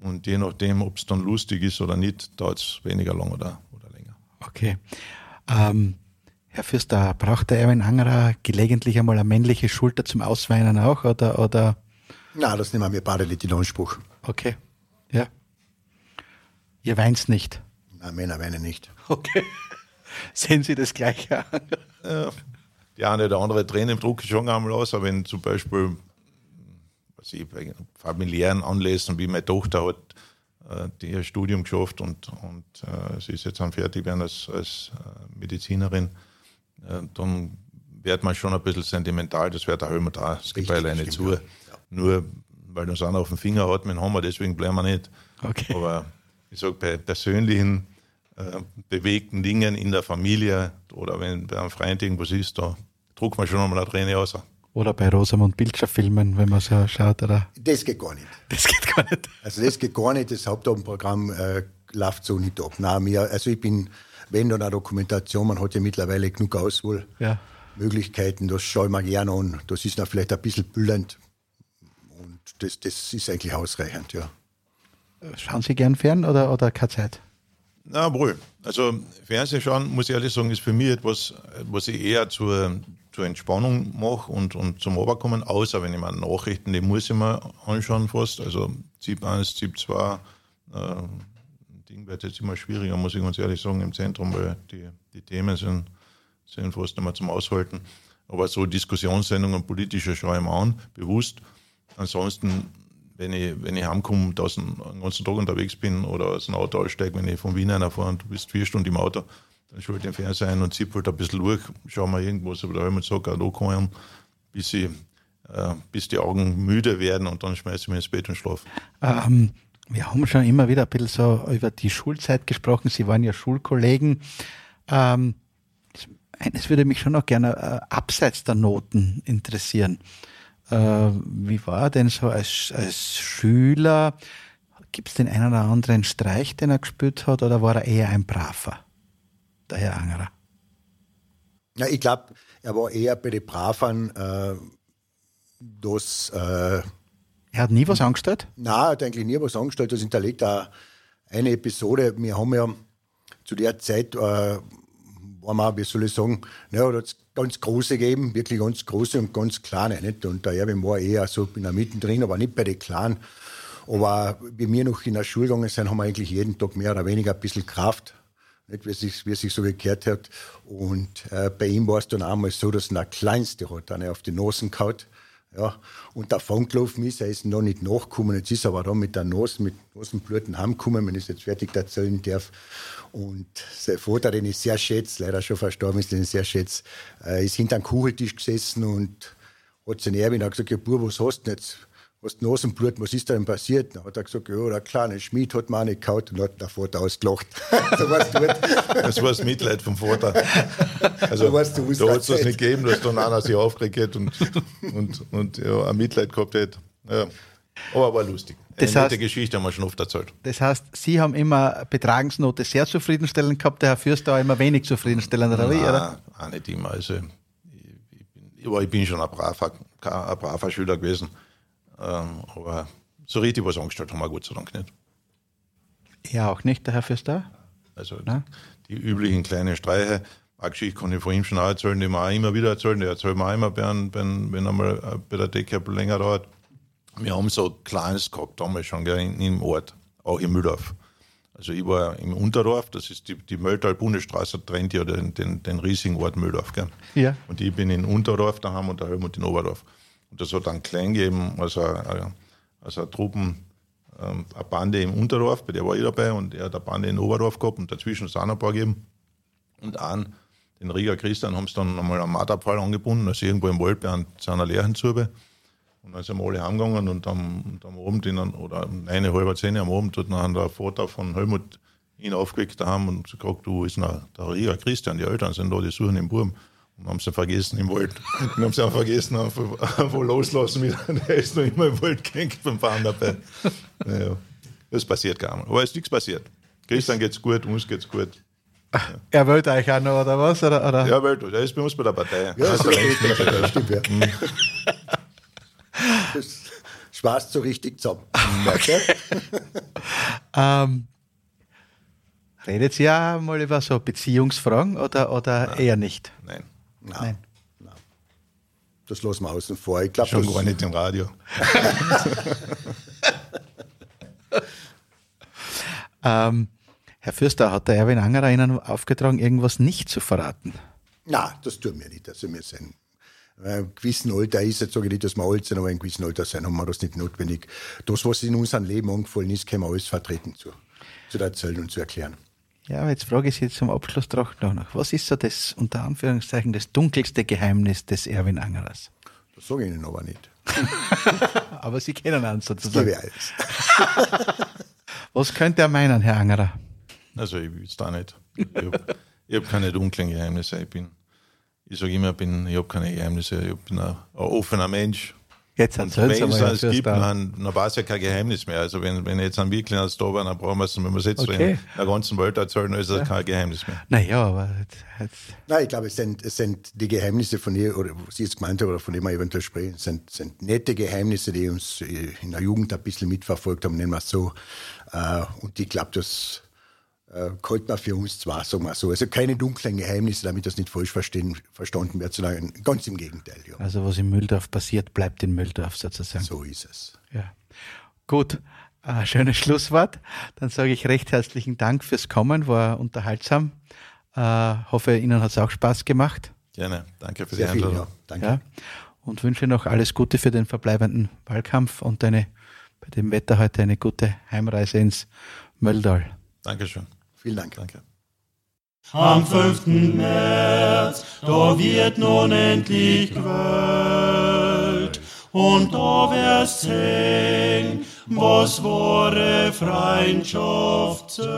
Und je nachdem, ob es dann lustig ist oder nicht, dauert es weniger lang oder, oder länger. Okay. Ähm, Herr Fürster, braucht der Erwin Angerer gelegentlich einmal eine männliche Schulter zum Ausweinen auch? Oder, oder? Nein, das nehmen wir beide nicht in Anspruch. Okay. Ja. Ihr weint nicht. Nein, Männer weinen nicht. Okay. Sehen Sie das Gleiche an? Ja, die eine oder andere Tränen im Druck schon einmal aus, aber wenn zum Beispiel was ich, bei familiären Anlässen, wie meine Tochter hat äh, die ihr Studium geschafft und, und äh, sie ist jetzt am fertig werden als, als äh, Medizinerin, äh, dann wird man schon ein bisschen sentimental, das wird der Helmut auch, das gibt alleine zu. Ja. Nur weil uns einer auf den Finger hat, mit Hammer, deswegen bleiben wir nicht. Okay. Aber ich sage, bei persönlichen äh, bewegten Dingen in der Familie oder wenn bei einem Freund irgendwas ist, da druckt man schon einmal eine Träne aus. Oder bei Rosamund Pilcher Filmen, wenn man so schaut, oder? Das geht gar nicht. Das geht gar nicht. Also das geht gar nicht. Das Hauptabendprogramm äh, läuft so nicht ab. Nein, mir, also ich bin, wenn dann eine Dokumentation, man hat ja mittlerweile genug Auswahlmöglichkeiten, ja. das schaue ich mir gerne an. Das ist dann vielleicht ein bisschen bildend. Das, das ist eigentlich ausreichend, ja. Schauen Sie gern fern oder, oder keine Zeit? Na wohl. Also Fernsehen schauen, muss ich ehrlich sagen, ist für mich etwas, was ich eher zur, zur Entspannung mache und, und zum Oberkommen, außer wenn ich mal Nachrichten, die muss ich mir anschauen fast. Also ZIP 1, ZIP 2, äh, Ding wird jetzt immer schwieriger, muss ich ganz ehrlich sagen, im Zentrum, weil die, die Themen sind, sind fast nicht mehr zum Aushalten. Aber so Diskussionssendungen, politische schaue ich mir an, bewusst. Ansonsten wenn ich, wenn ich heimkomme, da den ganzen Tag unterwegs bin oder aus dem Auto aussteige, wenn ich von Wien einer fahre und du bist vier Stunden im Auto, dann schalte ich den Fernseher ein und zippe halt ein bisschen durch, schau mal irgendwas über der Helmut Sacker da bis, ich, äh, bis die Augen müde werden und dann schmeiße ich mich ins Bett und schlafe. Ähm, wir haben schon immer wieder ein bisschen so über die Schulzeit gesprochen. Sie waren ja Schulkollegen. Ähm, eines würde mich schon noch gerne äh, abseits der Noten interessieren. Äh, wie war denn so als, als Schüler? Gibt es den einen oder anderen Streich, den er gespielt hat, oder war er eher ein Braver, der Herr Angerer? Ja, ich glaube, er war eher bei den Bravern, äh, dass. Äh, er hat nie was angestellt? Nein, er hat eigentlich nie was angestellt. Das hinterlegt auch eine Episode. Wir haben ja zu der Zeit, äh, war mal, wie soll ich sagen, ja, da ganz große gegeben, wirklich ganz große und ganz kleine. Nicht? Und der Erwin war eher so, bin da mittendrin, aber nicht bei den Kleinen. Aber wie wir noch in der Schule gegangen sind, haben wir eigentlich jeden Tag mehr oder weniger ein bisschen Kraft, nicht? Wie, es sich, wie es sich so gekehrt hat. Und äh, bei ihm war es dann einmal so, dass der Kleinste hat dann auf die Nosen gehauen. Ja, und der gelaufen ist, er ist noch nicht nachgekommen. Jetzt ist er aber da mit der Nase, mit Nasenbluten heimgekommen, wenn ich es jetzt fertig erzählen darf. Und sein Vater, den ich sehr schätze, leider schon verstorben ist, den ich sehr schätze, äh, ist hinter einem Kucheltisch gesessen und hat seine Erbin gesagt, ja, Bub, was hast du denn jetzt? Hast du Nasenblut, was ist da denn passiert? Dann hat er gesagt, ja, der kleine Schmied hat mir auch nicht gehauen und hat der Vater ausgelacht. so was tut. Das war das Mitleid vom Vater. Also, so was, du da hat es das nicht gegeben, dass dann einer sich aufgeregt und, und, und ja, ein Mitleid gehabt hätte. Ja. Aber war lustig. Eine das heißt, Geschichte haben wir schon oft erzählt. Das heißt, Sie haben immer Betragensnote sehr zufriedenstellend gehabt, der Herr Fürster auch immer wenig zufriedenstellend, oder wie? Oder? auch nicht immer. Also, ich, ich, bin, ich bin schon ein braver, ein braver Schüler gewesen. Ähm, aber so richtig was angestellt haben wir Gott sei Dank nicht. Ja, auch nicht, der Herr Fürster? Also Na? die üblichen kleinen Streiche. Eine Geschichte kann ich von ihm schon auch erzählen, die wir auch immer wieder erzählen. Die erzählt mir auch immer, wenn, wenn, wenn einmal bei der Decke länger dauert. Wir haben so Kleines gehabt damals schon gell, im Ort, auch im Mühldorf. Also ich war im Unterdorf, das ist die, die Mölltal-Bundesstraße, trennt ja den, den, den riesigen Ort Mühldorf. Gell? Ja. Und ich bin in Unterdorf daheim und der Helmut in Oberdorf. Und das hat dann klein gegeben, also, also Truppen, ähm, eine Bande im Unterdorf, bei der war ich dabei, und er hat eine Bande in Oberdorf gehabt und dazwischen noch ein paar gegeben. Und einen, den Rieger Christian, haben sie dann einmal am Marterpfahl angebunden, also irgendwo im Wald bei seiner Lehrenzube. Und dann sind wir alle heimgegangen und am, und am Abend, in, oder um eine halbe zehn am Abend, hat dann der Vater von Helmut ihn aufgeweckt daheim und gesagt, du, ist noch der Rieger Christian, die Eltern sind da, die suchen den Buben. Und haben sie vergessen im Wald. Und haben sie auch vergessen, einfach loslassen wieder. Der ist noch immer im Wald gehängt beim Fahren dabei. Naja, das passiert gar nicht. Aber es ist nichts passiert. Christian geht's gut, uns geht's gut. Ja. Er wollte euch auch noch, oder was? Oder, oder? Ja, wollte. Er ist bei uns bei der Partei. Ja, das, das stimmt, ja. Mhm. Das schwarz so richtig zusammen. Okay. ähm, redet ihr auch mal über so Beziehungsfragen oder, oder Nein. eher nicht? Nein. Nein. Nein. Das lassen wir außen vor. Ich glaub, Schon gar nicht im Radio. ähm, Herr Fürster, hat der Erwin Angerer Ihnen aufgetragen, irgendwas nicht zu verraten? Nein, das tun wir nicht. Also wir sind in einem gewissen Alter ist, jetzt sage ich nicht, dass wir alt sind, aber in einem gewissen Alter sein, haben wir das nicht notwendig. Das, was in unserem Leben angefallen ist, können wir alles vertreten zu, zu erzählen und zu erklären. Ja, aber jetzt frage ich Sie zum Abschluss doch noch, was ist so das, unter Anführungszeichen, das dunkelste Geheimnis des Erwin Angerers? Das sage ich Ihnen aber nicht. aber Sie kennen uns sozusagen. Ich alles. was könnte er meinen, Herr Angerer? Also ich will es da nicht. Ich habe hab keine dunklen Geheimnisse. Ich bin, ich sage immer, bin, ich habe keine Geheimnisse. Ich bin ein, ein offener Mensch. Jetzt Und wenn es eins gibt, dann, dann war es ja kein Geheimnis mehr. Also wenn, wenn jetzt ein Wirklich als da war, dann brauchen wir es, wenn wir es jetzt Okay. in der ganzen Welt erzählen, dann ist das kein Geheimnis mehr. Naja, aber jetzt, jetzt, Nein, ich glaube, es sind, es sind die Geheimnisse von ihr, oder was Sie jetzt gemeint haben, oder von denen wir eventuell sprechen, sind, sind nette Geheimnisse, die uns äh, in der Jugend ein bisschen mitverfolgt haben, nennen wir es so. Äh, Und ich glaube, das äh, konnte man für uns zwar, sagen wir so. Also keine dunklen Geheimnisse, damit das nicht falsch verstehen, verstanden wird, sondern ganz im Gegenteil. Ja. also was in Mülldorf passiert, bleibt in Mülldorf sozusagen. So ist es. Ja. Gut, äh, schönes Schlusswort. Dann sage ich recht herzlichen Dank fürs Kommen, war unterhaltsam. Äh, hoffe, Ihnen hat es auch Spaß gemacht. Gerne. Danke für Sehr die viel, Einladung. ja. Danke. Ja. Und wünsche noch alles Gute für den verbleibenden Wahlkampf und eine, bei dem Wetter heute eine gute Heimreise ins Möldal. Dankeschön. Vielen Dank. Danke. Am 5. März, da wird nun endlich gewählt. Und da wirst sehen, was wahre Freundschaft zählt.